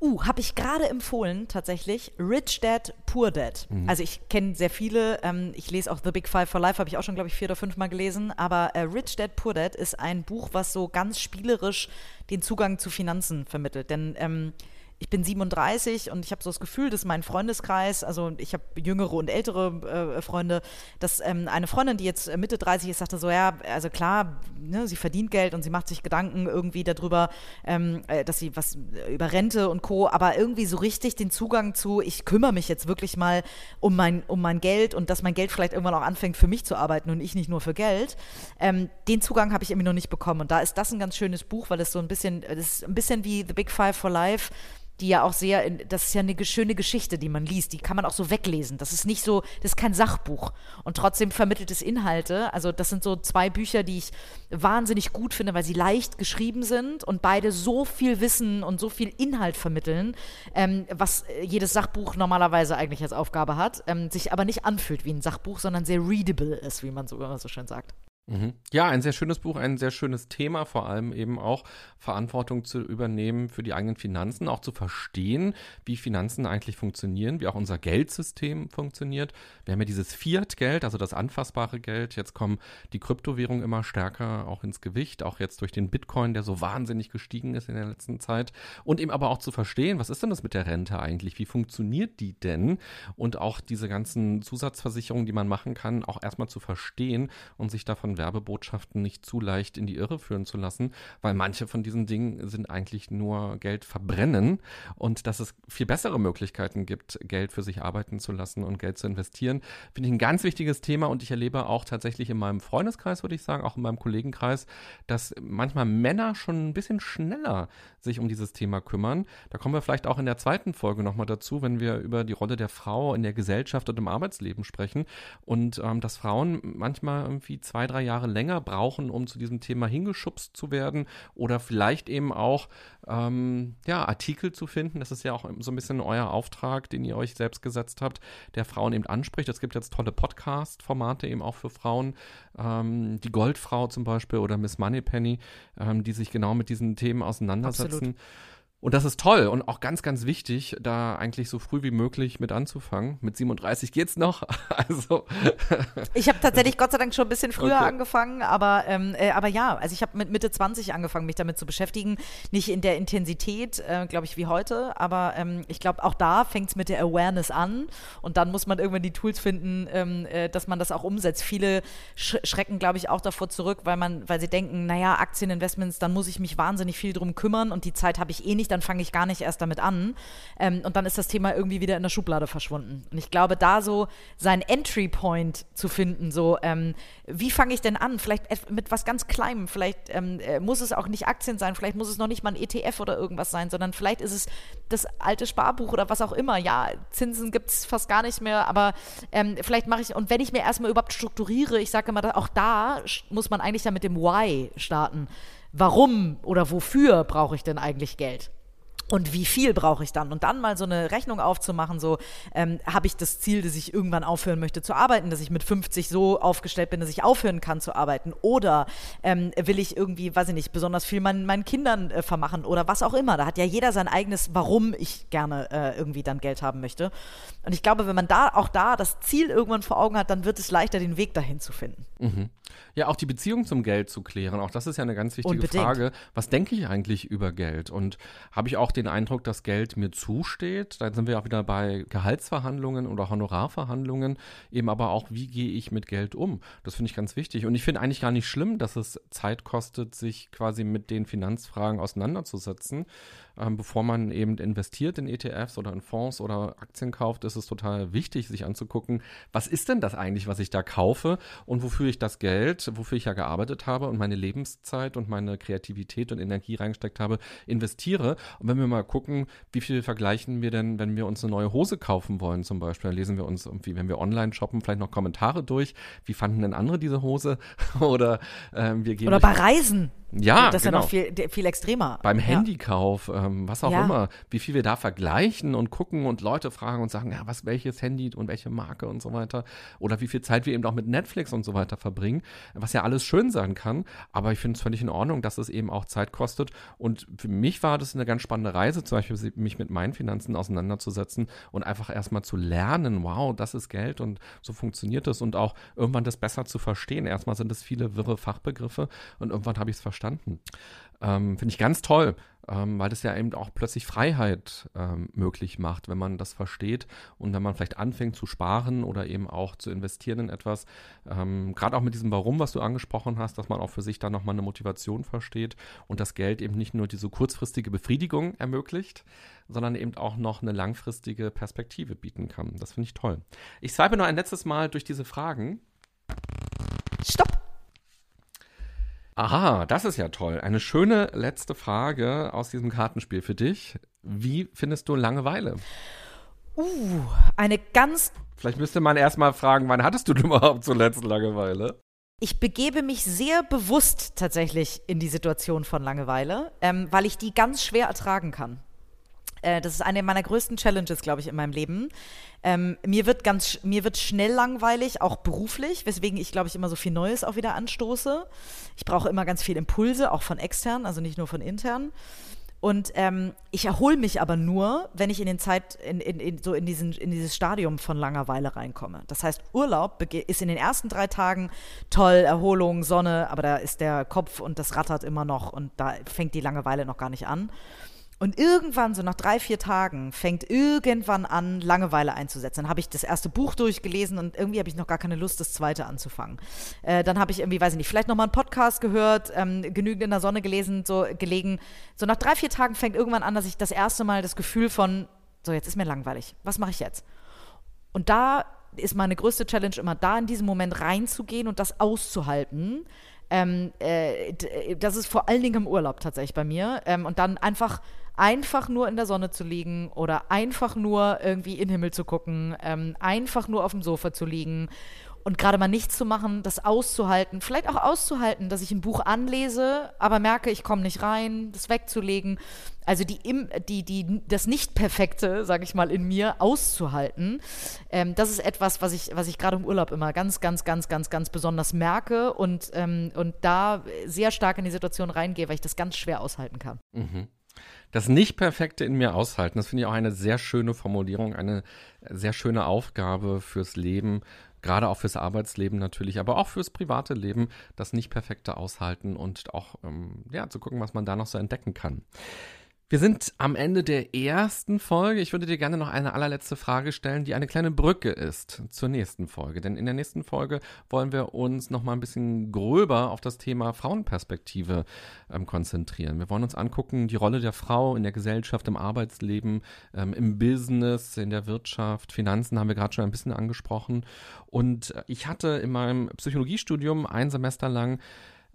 Uh, habe ich gerade empfohlen, tatsächlich. Rich Dad, Poor Dad. Mhm. Also ich kenne sehr viele. Ähm, ich lese auch The Big Five for Life, habe ich auch schon, glaube ich, vier oder fünf Mal gelesen. Aber äh, Rich Dad, Poor Dad ist ein Buch, was so ganz spielerisch den Zugang zu Finanzen vermittelt. Denn ähm, ich bin 37 und ich habe so das Gefühl, dass mein Freundeskreis, also ich habe jüngere und ältere äh, Freunde, dass ähm, eine Freundin, die jetzt Mitte 30 ist, sagte so, ja, also klar, ne, sie verdient Geld und sie macht sich Gedanken irgendwie darüber, ähm, äh, dass sie was über Rente und Co., aber irgendwie so richtig den Zugang zu, ich kümmere mich jetzt wirklich mal um mein, um mein Geld und dass mein Geld vielleicht irgendwann auch anfängt für mich zu arbeiten und ich nicht nur für Geld, ähm, den Zugang habe ich irgendwie noch nicht bekommen und da ist das ein ganz schönes Buch, weil es so ein bisschen, das ist ein bisschen wie The Big Five for Life, die ja auch sehr, das ist ja eine schöne Geschichte, die man liest, die kann man auch so weglesen. Das ist nicht so, das ist kein Sachbuch und trotzdem vermittelt es Inhalte. Also das sind so zwei Bücher, die ich wahnsinnig gut finde, weil sie leicht geschrieben sind und beide so viel Wissen und so viel Inhalt vermitteln, ähm, was jedes Sachbuch normalerweise eigentlich als Aufgabe hat, ähm, sich aber nicht anfühlt wie ein Sachbuch, sondern sehr readable ist, wie man so, so schön sagt. Mhm. Ja, ein sehr schönes Buch, ein sehr schönes Thema, vor allem eben auch Verantwortung zu übernehmen für die eigenen Finanzen, auch zu verstehen, wie Finanzen eigentlich funktionieren, wie auch unser Geldsystem funktioniert. Wir haben ja dieses Fiat-Geld, also das anfassbare Geld. Jetzt kommen die Kryptowährungen immer stärker auch ins Gewicht, auch jetzt durch den Bitcoin, der so wahnsinnig gestiegen ist in der letzten Zeit. Und eben aber auch zu verstehen, was ist denn das mit der Rente eigentlich? Wie funktioniert die denn? Und auch diese ganzen Zusatzversicherungen, die man machen kann, auch erstmal zu verstehen und sich davon Werbebotschaften nicht zu leicht in die Irre führen zu lassen, weil manche von diesen Dingen sind eigentlich nur Geld verbrennen und dass es viel bessere Möglichkeiten gibt, Geld für sich arbeiten zu lassen und Geld zu investieren, finde ich ein ganz wichtiges Thema und ich erlebe auch tatsächlich in meinem Freundeskreis, würde ich sagen, auch in meinem Kollegenkreis, dass manchmal Männer schon ein bisschen schneller sich um dieses Thema kümmern. Da kommen wir vielleicht auch in der zweiten Folge nochmal dazu, wenn wir über die Rolle der Frau in der Gesellschaft und im Arbeitsleben sprechen und ähm, dass Frauen manchmal irgendwie zwei, drei Jahre länger brauchen, um zu diesem Thema hingeschubst zu werden oder vielleicht eben auch ähm, ja, Artikel zu finden. Das ist ja auch so ein bisschen euer Auftrag, den ihr euch selbst gesetzt habt, der Frauen eben anspricht. Es gibt jetzt tolle Podcast-Formate eben auch für Frauen, ähm, die Goldfrau zum Beispiel oder Miss Moneypenny, ähm, die sich genau mit diesen Themen auseinandersetzen. Absolut. Und das ist toll und auch ganz, ganz wichtig, da eigentlich so früh wie möglich mit anzufangen. Mit 37 geht's noch. Also. Ich habe tatsächlich Gott sei Dank schon ein bisschen früher okay. angefangen, aber, ähm, äh, aber ja, also ich habe mit Mitte 20 angefangen, mich damit zu beschäftigen. Nicht in der Intensität, äh, glaube ich, wie heute, aber ähm, ich glaube, auch da fängt's mit der Awareness an und dann muss man irgendwann die Tools finden, ähm, äh, dass man das auch umsetzt. Viele sch schrecken, glaube ich, auch davor zurück, weil man, weil sie denken, naja, Aktieninvestments, dann muss ich mich wahnsinnig viel drum kümmern und die Zeit habe ich eh nicht dann fange ich gar nicht erst damit an. Ähm, und dann ist das Thema irgendwie wieder in der Schublade verschwunden. Und ich glaube, da so seinen Entry Point zu finden, so, ähm, wie fange ich denn an? Vielleicht mit was ganz Kleinem, vielleicht ähm, äh, muss es auch nicht Aktien sein, vielleicht muss es noch nicht mal ein ETF oder irgendwas sein, sondern vielleicht ist es das alte Sparbuch oder was auch immer. Ja, Zinsen gibt es fast gar nicht mehr, aber ähm, vielleicht mache ich, und wenn ich mir erstmal überhaupt strukturiere, ich sage immer, auch da muss man eigentlich ja mit dem Why starten. Warum oder wofür brauche ich denn eigentlich Geld? Und wie viel brauche ich dann? Und dann mal so eine Rechnung aufzumachen, so ähm, habe ich das Ziel, dass ich irgendwann aufhören möchte zu arbeiten, dass ich mit 50 so aufgestellt bin, dass ich aufhören kann zu arbeiten oder ähm, will ich irgendwie, weiß ich nicht, besonders viel meinen, meinen Kindern äh, vermachen oder was auch immer. Da hat ja jeder sein eigenes, warum ich gerne äh, irgendwie dann Geld haben möchte. Und ich glaube, wenn man da auch da das Ziel irgendwann vor Augen hat, dann wird es leichter, den Weg dahin zu finden. Mhm. Ja, auch die Beziehung zum Geld zu klären. Auch das ist ja eine ganz wichtige Unbedingt. Frage. Was denke ich eigentlich über Geld? Und habe ich auch den Eindruck, dass Geld mir zusteht? Dann sind wir auch wieder bei Gehaltsverhandlungen oder Honorarverhandlungen. Eben aber auch, wie gehe ich mit Geld um? Das finde ich ganz wichtig. Und ich finde eigentlich gar nicht schlimm, dass es Zeit kostet, sich quasi mit den Finanzfragen auseinanderzusetzen. Ähm, bevor man eben investiert in ETFs oder in Fonds oder Aktien kauft, ist es total wichtig, sich anzugucken, was ist denn das eigentlich, was ich da kaufe und wofür ich das Geld, wofür ich ja gearbeitet habe und meine Lebenszeit und meine Kreativität und Energie reingesteckt habe, investiere. Und wenn wir mal gucken, wie viel vergleichen wir denn, wenn wir uns eine neue Hose kaufen wollen zum Beispiel, dann lesen wir uns irgendwie, wenn wir online shoppen, vielleicht noch Kommentare durch. Wie fanden denn andere diese Hose? oder ähm, wir gehen Oder bei Reisen. Ja, das ist genau. ja noch viel, de- viel extremer. Beim Ja. Handykauf, ähm, was auch Ja. immer, wie viel wir da vergleichen und gucken und Leute fragen und sagen, ja, was, welches Handy und welche Marke und so weiter. Oder wie viel Zeit wir eben auch mit Netflix und so weiter verbringen, was ja alles schön sein kann. Aber ich finde es völlig in Ordnung, dass es eben auch Zeit kostet. Und für mich war das eine ganz spannende Reise, zum Beispiel mich mit meinen Finanzen auseinanderzusetzen und einfach erstmal zu lernen, wow, das ist Geld und so funktioniert es und auch irgendwann das besser zu verstehen. Erstmal sind es viele wirre Fachbegriffe und irgendwann habe ich es verstanden. Ähm, Finde ich ganz toll, ähm, weil das ja eben auch plötzlich Freiheit ähm, möglich macht, wenn man das versteht und wenn man vielleicht anfängt zu sparen oder eben auch zu investieren in etwas. Ähm, Gerade auch mit diesem Warum, was du angesprochen hast, dass man auch für sich da nochmal eine Motivation versteht und das Geld eben nicht nur diese kurzfristige Befriedigung ermöglicht, sondern eben auch noch eine langfristige Perspektive bieten kann. Das finde ich toll. Ich swipe noch ein letztes Mal durch diese Fragen. Stopp! Aha, das ist ja toll. Eine schöne letzte Frage aus diesem Kartenspiel für dich. Wie findest du Langeweile? Uh, eine ganz Vielleicht müsste man erstmal fragen, wann hattest du denn überhaupt zuletzt Langeweile? Ich begebe mich sehr bewusst tatsächlich in die Situation von Langeweile, ähm, weil ich die ganz schwer ertragen kann. Äh, das ist eine meiner größten Challenges, glaube ich, in meinem Leben. Ähm, mir wird ganz, mir wird schnell langweilig, auch beruflich, weswegen ich, glaube ich, immer so viel Neues auch wieder anstoße. Ich brauche immer ganz viel Impulse, auch von extern, also nicht nur von intern. Und ähm, ich erhole mich aber nur, wenn ich in den Zeit, in, in, in, so in, diesen, in dieses Stadium von Langeweile reinkomme. Das heißt, Urlaub ist in den ersten drei Tagen toll, Erholung, Sonne, aber da ist der Kopf und das rattert immer noch und da fängt die Langeweile noch gar nicht an. Und irgendwann, so nach drei, vier Tagen, fängt irgendwann an, Langeweile einzusetzen. Dann habe ich das erste Buch durchgelesen und irgendwie habe ich noch gar keine Lust, das zweite anzufangen. Äh, dann habe ich irgendwie, weiß ich nicht, vielleicht nochmal einen Podcast gehört, ähm, genügend in der Sonne gelesen, so gelegen. So nach drei, vier Tagen fängt irgendwann an, dass ich das erste Mal das Gefühl von, so jetzt ist mir langweilig, was mache ich jetzt? Und da ist meine größte Challenge immer, da in diesen Moment reinzugehen und das auszuhalten. Ähm, äh, d- das ist vor allen Dingen im Urlaub tatsächlich bei mir. Ähm, und dann einfach, einfach nur in der Sonne zu liegen oder einfach nur irgendwie in den Himmel zu gucken, ähm, einfach nur auf dem Sofa zu liegen und gerade mal nichts zu machen, das auszuhalten, vielleicht auch auszuhalten, dass ich ein Buch anlese, aber merke, ich komme nicht rein, das wegzulegen. Also die, die, die, das Nicht-Perfekte, sage ich mal, in mir auszuhalten. Ähm, das ist etwas, was ich, was ich gerade im Urlaub immer ganz, ganz, ganz, ganz, ganz besonders merke und, ähm, und da sehr stark in die Situation reingehe, weil ich das ganz schwer aushalten kann. Das Nicht-Perfekte in mir aushalten, das finde ich auch eine sehr schöne Formulierung, eine sehr schöne Aufgabe fürs Leben, gerade auch fürs Arbeitsleben natürlich, aber auch fürs private Leben, das Nicht-Perfekte aushalten und auch ähm, ja, zu gucken, was man da noch so entdecken kann. Wir sind am Ende der ersten Folge. Ich würde dir gerne noch eine allerletzte Frage stellen, die eine kleine Brücke ist zur nächsten Folge. Denn in der nächsten Folge wollen wir uns noch mal ein bisschen gröber auf das Thema Frauenperspektive ähm, konzentrieren. Wir wollen uns angucken, die Rolle der Frau in der Gesellschaft, im Arbeitsleben, ähm, im Business, in der Wirtschaft, Finanzen haben wir gerade schon ein bisschen angesprochen. Und äh, ich hatte in meinem Psychologiestudium ein Semester lang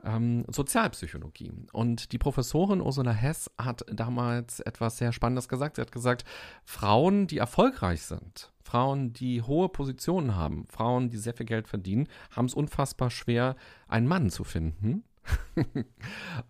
ähm, Sozialpsychologie. Und die Professorin Ursula Hess hat damals etwas sehr Spannendes gesagt. Sie hat gesagt, Frauen, die erfolgreich sind, Frauen, die hohe Positionen haben, Frauen, die sehr viel Geld verdienen, haben es unfassbar schwer, einen Mann zu finden.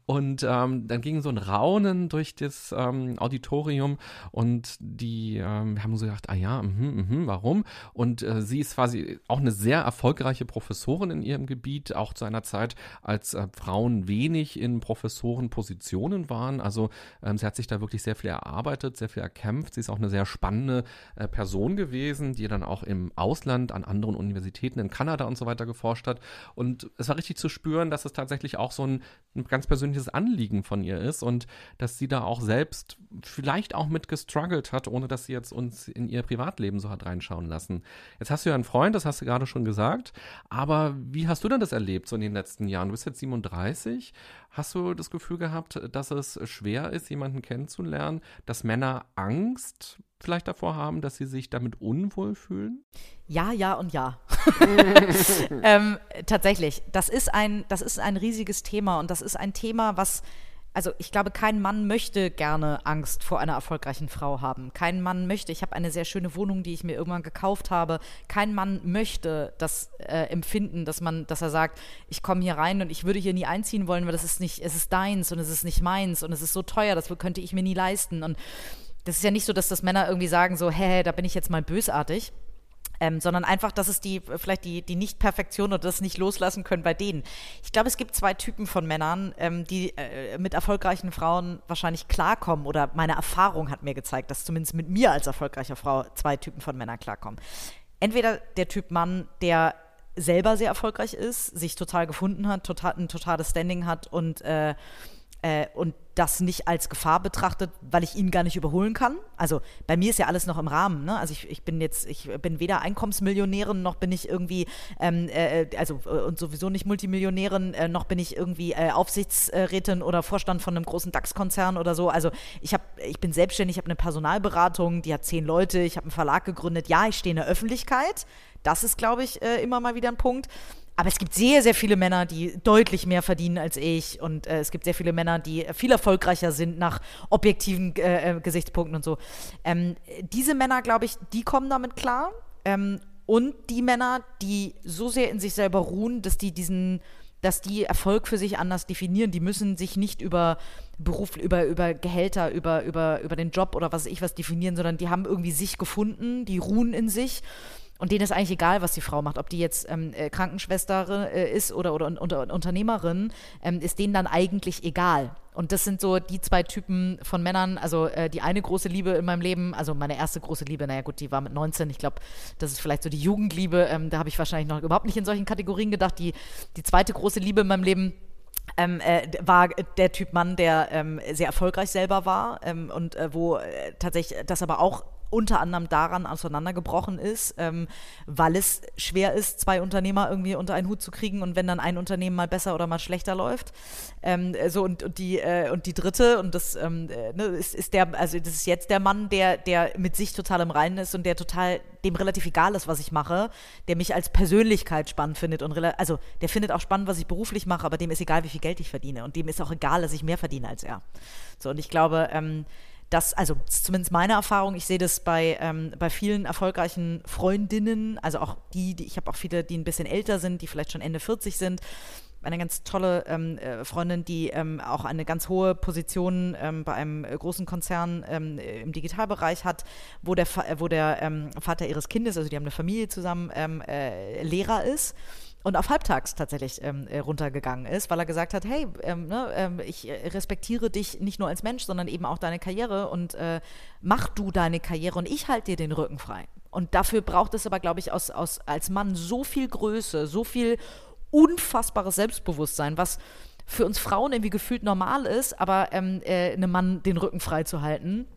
und ähm, dann ging so ein Raunen durch das ähm, Auditorium und die ähm, haben so gedacht, ah ja, mh, mh, warum? Und äh, sie ist quasi auch eine sehr erfolgreiche Professorin in ihrem Gebiet, auch zu einer Zeit, als äh, Frauen wenig in Professorenpositionen waren. Also ähm, sie hat sich da wirklich sehr viel erarbeitet, sehr viel erkämpft. Sie ist auch eine sehr spannende äh, Person gewesen, die dann auch im Ausland an anderen Universitäten in Kanada und so weiter geforscht hat. Und es war richtig zu spüren, dass es tatsächlich auch so ein, ein ganz persönliches Anliegen von ihr ist und dass sie da auch selbst vielleicht auch mit gestruggelt hat, ohne dass sie jetzt uns in ihr Privatleben so hat reinschauen lassen. Jetzt hast du ja einen Freund, das hast du gerade schon gesagt, aber wie hast du denn das erlebt so in den letzten Jahren? Du bist jetzt 37. Hast du das Gefühl gehabt, dass es schwer ist, jemanden kennenzulernen, dass Männer Angst vielleicht davor haben, dass sie sich damit unwohl fühlen? Ja, ja und ja. ähm, tatsächlich, das ist, ein, das ist ein riesiges Thema und das ist ein Thema, was also ich glaube, kein Mann möchte gerne Angst vor einer erfolgreichen Frau haben. Kein Mann möchte, ich habe eine sehr schöne Wohnung, die ich mir irgendwann gekauft habe. Kein Mann möchte das äh, empfinden, dass man, dass er sagt, ich komme hier rein und ich würde hier nie einziehen wollen, weil das ist nicht, es ist deins und es ist nicht meins und es ist so teuer, das könnte ich mir nie leisten. Und das ist ja nicht so, dass das Männer irgendwie sagen so, hä, da bin ich jetzt mal bösartig. Ähm, sondern einfach, dass es die, vielleicht die, die Nicht-Perfektion oder das nicht loslassen können bei denen. Ich glaube, es gibt zwei Typen von Männern, ähm, die äh, mit erfolgreichen Frauen wahrscheinlich klarkommen oder meine Erfahrung hat mir gezeigt, dass zumindest mit mir als erfolgreicher Frau zwei Typen von Männern klarkommen. Entweder der Typ Mann, der selber sehr erfolgreich ist, sich total gefunden hat, total, ein totales Standing hat und äh, äh, und das nicht als Gefahr betrachtet, weil ich ihn gar nicht überholen kann. Also bei mir ist ja alles noch im Rahmen. Ne? Also ich, ich bin jetzt, ich bin weder Einkommensmillionärin noch bin ich irgendwie, ähm, äh, also äh, und sowieso nicht Multimillionärin, äh, noch bin ich irgendwie äh, Aufsichtsrätin oder Vorstand von einem großen DAX-Konzern oder so. Also ich habe, ich bin selbstständig, ich habe eine Personalberatung, die hat zehn Leute, ich habe einen Verlag gegründet. Ja, ich stehe in der Öffentlichkeit. Das ist, glaube ich, äh, immer mal wieder ein Punkt. Aber es gibt sehr, sehr viele Männer, die deutlich mehr verdienen als ich. Und äh, es gibt sehr viele Männer, die viel erfolgreicher sind nach objektiven äh, äh, Gesichtspunkten und so. Ähm, diese Männer, glaube ich, die kommen damit klar. Ähm, und die Männer, die so sehr in sich selber ruhen, dass die diesen, dass die Erfolg für sich anders definieren. Die müssen sich nicht über Beruf, über, über Gehälter, über, über, über den Job oder was weiß ich was definieren, sondern die haben irgendwie sich gefunden, die ruhen in sich und denen ist eigentlich egal, was die Frau macht, ob die jetzt ähm, äh, Krankenschwester äh, ist oder, oder, oder Unternehmerin, ähm, ist denen dann eigentlich egal. Und das sind so die zwei Typen von Männern. Also äh, die eine große Liebe in meinem Leben, also meine erste große Liebe, naja gut, die war mit 19. Ich glaube, das ist vielleicht so die Jugendliebe. Ähm, da habe ich wahrscheinlich noch überhaupt nicht in solchen Kategorien gedacht. Die, die zweite große Liebe in meinem Leben ähm, äh, war der Typ Mann, der ähm, sehr erfolgreich selber war ähm, und äh, wo äh, tatsächlich das aber auch unter anderem daran auseinandergebrochen ist, ähm, weil es schwer ist, zwei Unternehmer irgendwie unter einen Hut zu kriegen und wenn dann ein Unternehmen mal besser oder mal schlechter läuft. Ähm, so und, und, die, äh, und die dritte, und das ähm, äh, ne, ist, ist der, also das ist jetzt der Mann, der, der mit sich total im Reinen ist und der total, dem relativ egal ist, was ich mache, der mich als Persönlichkeit spannend findet und also der findet auch spannend, was ich beruflich mache, aber dem ist egal, wie viel Geld ich verdiene und dem ist auch egal, dass ich mehr verdiene als er. So, und ich glaube, ähm, das, also das zumindest meine Erfahrung, ich sehe das bei, ähm, bei vielen erfolgreichen Freundinnen, also auch die, die ich habe auch viele, die ein bisschen älter sind, die vielleicht schon Ende 40 sind. Eine ganz tolle ähm, äh, Freundin, die ähm, auch eine ganz hohe Position ähm, bei einem großen Konzern ähm, im Digitalbereich hat, wo der, wo der ähm, Vater ihres Kindes, also die haben eine Familie zusammen, äh, Lehrer ist und auf halbtags tatsächlich ähm, äh, runtergegangen ist, weil er gesagt hat, hey, ähm, ne, ähm, ich äh, respektiere dich nicht nur als Mensch, sondern eben auch deine Karriere und äh, mach du deine Karriere und ich halte dir den Rücken frei. Und dafür braucht es aber, glaube ich, aus, aus, als Mann so viel Größe, so viel unfassbares Selbstbewusstsein, was für uns Frauen irgendwie gefühlt normal ist, aber ähm, äh, einem Mann den Rücken frei zu halten.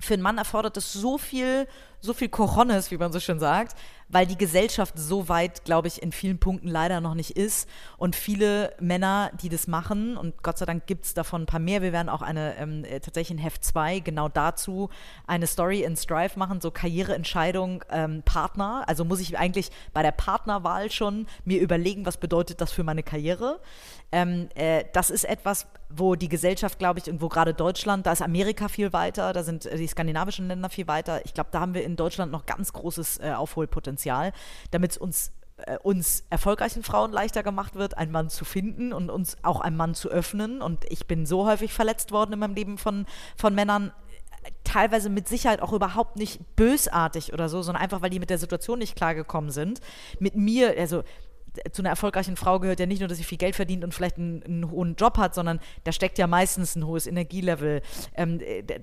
Für einen Mann erfordert es so viel, so viel Cojones, wie man so schön sagt, weil die Gesellschaft so weit, glaube ich, in vielen Punkten leider noch nicht ist. Und viele Männer, die das machen, und Gott sei Dank gibt es davon ein paar mehr, wir werden auch eine ähm, äh, tatsächlich in Heft 2 genau dazu eine Story in Strive machen, so Karriereentscheidung, ähm, Partner. Also muss ich eigentlich bei der Partnerwahl schon mir überlegen, was bedeutet das für meine Karriere. Ähm, äh, das ist etwas, wo die Gesellschaft, glaube ich, und wo gerade Deutschland, da ist Amerika viel weiter, da sind äh, die skandinavischen Länder viel weiter. Ich glaube, da haben wir in Deutschland noch ganz großes äh, Aufholpotenzial, damit es uns äh, uns erfolgreichen Frauen leichter gemacht wird, einen Mann zu finden und uns auch einem Mann zu öffnen. Und ich bin so häufig verletzt worden in meinem Leben von, von Männern, teilweise mit Sicherheit auch überhaupt nicht bösartig oder so, sondern einfach, weil die mit der Situation nicht klargekommen sind. Mit mir, also zu einer erfolgreichen Frau gehört ja nicht nur, dass sie viel Geld verdient und vielleicht einen, einen hohen Job hat, sondern da steckt ja meistens ein hohes Energielevel, ähm,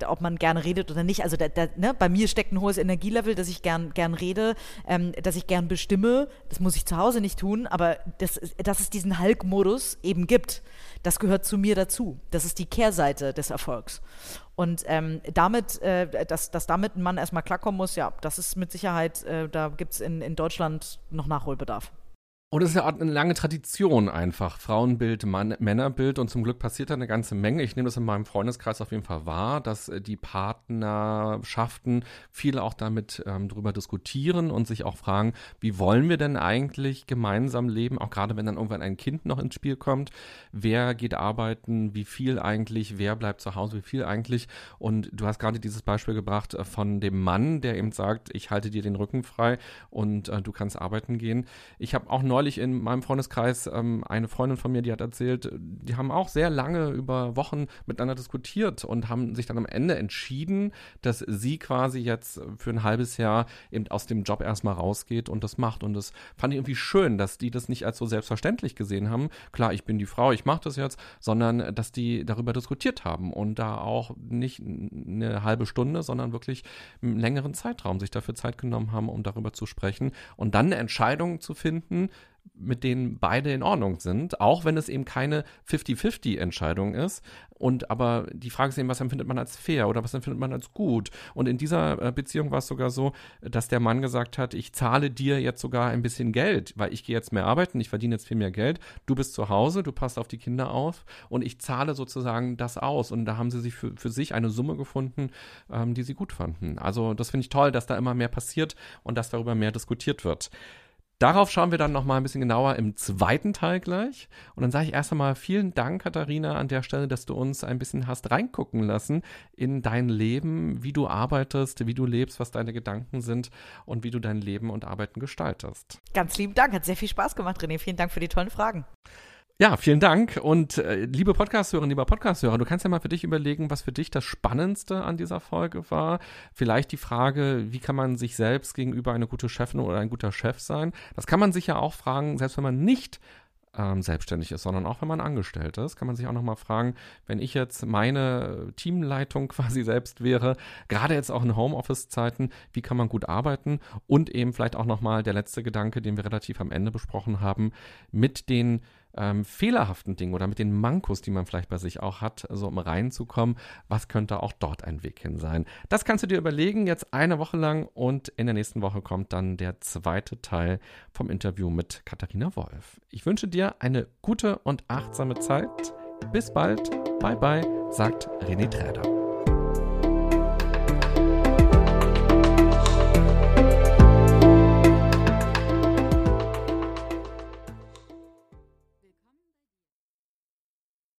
ob man gerne redet oder nicht. Also da, da, ne, bei mir steckt ein hohes Energielevel, dass ich gern, gern rede, ähm, dass ich gern bestimme. Das muss ich zu Hause nicht tun, aber das, dass es diesen Hulk-Modus eben gibt, das gehört zu mir dazu. Das ist die Kehrseite des Erfolgs. Und ähm, damit, äh, dass, dass damit ein Mann erstmal klarkommen muss, ja, das ist mit Sicherheit, äh, da gibt es in, in Deutschland noch Nachholbedarf. Und es ist ja eine lange Tradition einfach. Frauenbild, Mann, Männerbild und zum Glück passiert da eine ganze Menge. Ich nehme das in meinem Freundeskreis auf jeden Fall wahr, dass äh, die Partnerschaften viele auch damit ähm, drüber diskutieren und sich auch fragen, wie wollen wir denn eigentlich gemeinsam leben, auch gerade wenn dann irgendwann ein Kind noch ins Spiel kommt. Wer geht arbeiten, wie viel eigentlich, wer bleibt zu Hause, wie viel eigentlich. Und du hast gerade dieses Beispiel gebracht äh, von dem Mann, der eben sagt, ich halte dir den Rücken frei und äh, du kannst arbeiten gehen. Ich habe auch neulich neulich in meinem Freundeskreis ähm, eine Freundin von mir, die hat erzählt, die haben auch sehr lange über Wochen miteinander diskutiert und haben sich dann am Ende entschieden, dass sie quasi jetzt für ein halbes Jahr eben aus dem Job erstmal rausgeht und das macht. Und das fand ich irgendwie schön, dass die das nicht als so selbstverständlich gesehen haben. Klar, ich bin die Frau, ich mache das jetzt, sondern dass die darüber diskutiert haben und da auch nicht eine halbe Stunde, sondern wirklich einen längeren Zeitraum sich dafür Zeit genommen haben, um darüber zu sprechen und dann eine Entscheidung zu finden, mit denen beide in Ordnung sind, auch wenn es eben keine 50-50-Entscheidung ist. Und aber die Frage ist eben, was empfindet man als fair oder was empfindet man als gut? Und in dieser äh, Beziehung war es sogar so, dass der Mann gesagt hat, ich zahle dir jetzt sogar ein bisschen Geld, weil ich gehe jetzt mehr arbeiten, ich verdiene jetzt viel mehr Geld, du bist zu Hause, du passt auf die Kinder auf und ich zahle sozusagen das aus. Und da haben sie sich für, für sich eine Summe gefunden, ähm, die sie gut fanden. Also das finde ich toll, dass da immer mehr passiert und dass darüber mehr diskutiert wird. Darauf schauen wir dann nochmal ein bisschen genauer im zweiten Teil gleich. Und dann sage ich erst einmal vielen Dank, Katharina, an der Stelle, dass du uns ein bisschen hast reingucken lassen in dein Leben, wie du arbeitest, wie du lebst, was deine Gedanken sind und wie du dein Leben und Arbeiten gestaltest. Ganz lieben Dank, hat sehr viel Spaß gemacht, René. Vielen Dank für die tollen Fragen. Ja, vielen Dank. Und äh, liebe Podcasthörer, lieber Podcasthörer, du kannst ja mal für dich überlegen, was für dich das Spannendste an dieser Folge war. Vielleicht die Frage, wie kann man sich selbst gegenüber eine gute Chefin oder ein guter Chef sein? Das kann man sich ja auch fragen, selbst wenn man nicht ähm, selbstständig ist, sondern auch wenn man angestellt ist, kann man sich auch nochmal fragen, wenn ich jetzt meine Teamleitung quasi selbst wäre, gerade jetzt auch in Homeoffice-Zeiten, wie kann man gut arbeiten und eben vielleicht auch nochmal der letzte Gedanke, den wir relativ am Ende besprochen haben, mit den ähm, fehlerhaften Dingen oder mit den Mankos, die man vielleicht bei sich auch hat, so um reinzukommen, was könnte auch dort ein Weg hin sein. Das kannst du dir überlegen, jetzt eine Woche lang und in der nächsten Woche kommt dann der zweite Teil vom Interview mit Katharina Wolf. Ich wünsche dir eine gute und achtsame Zeit. Bis bald. Bye bye, sagt René Träder.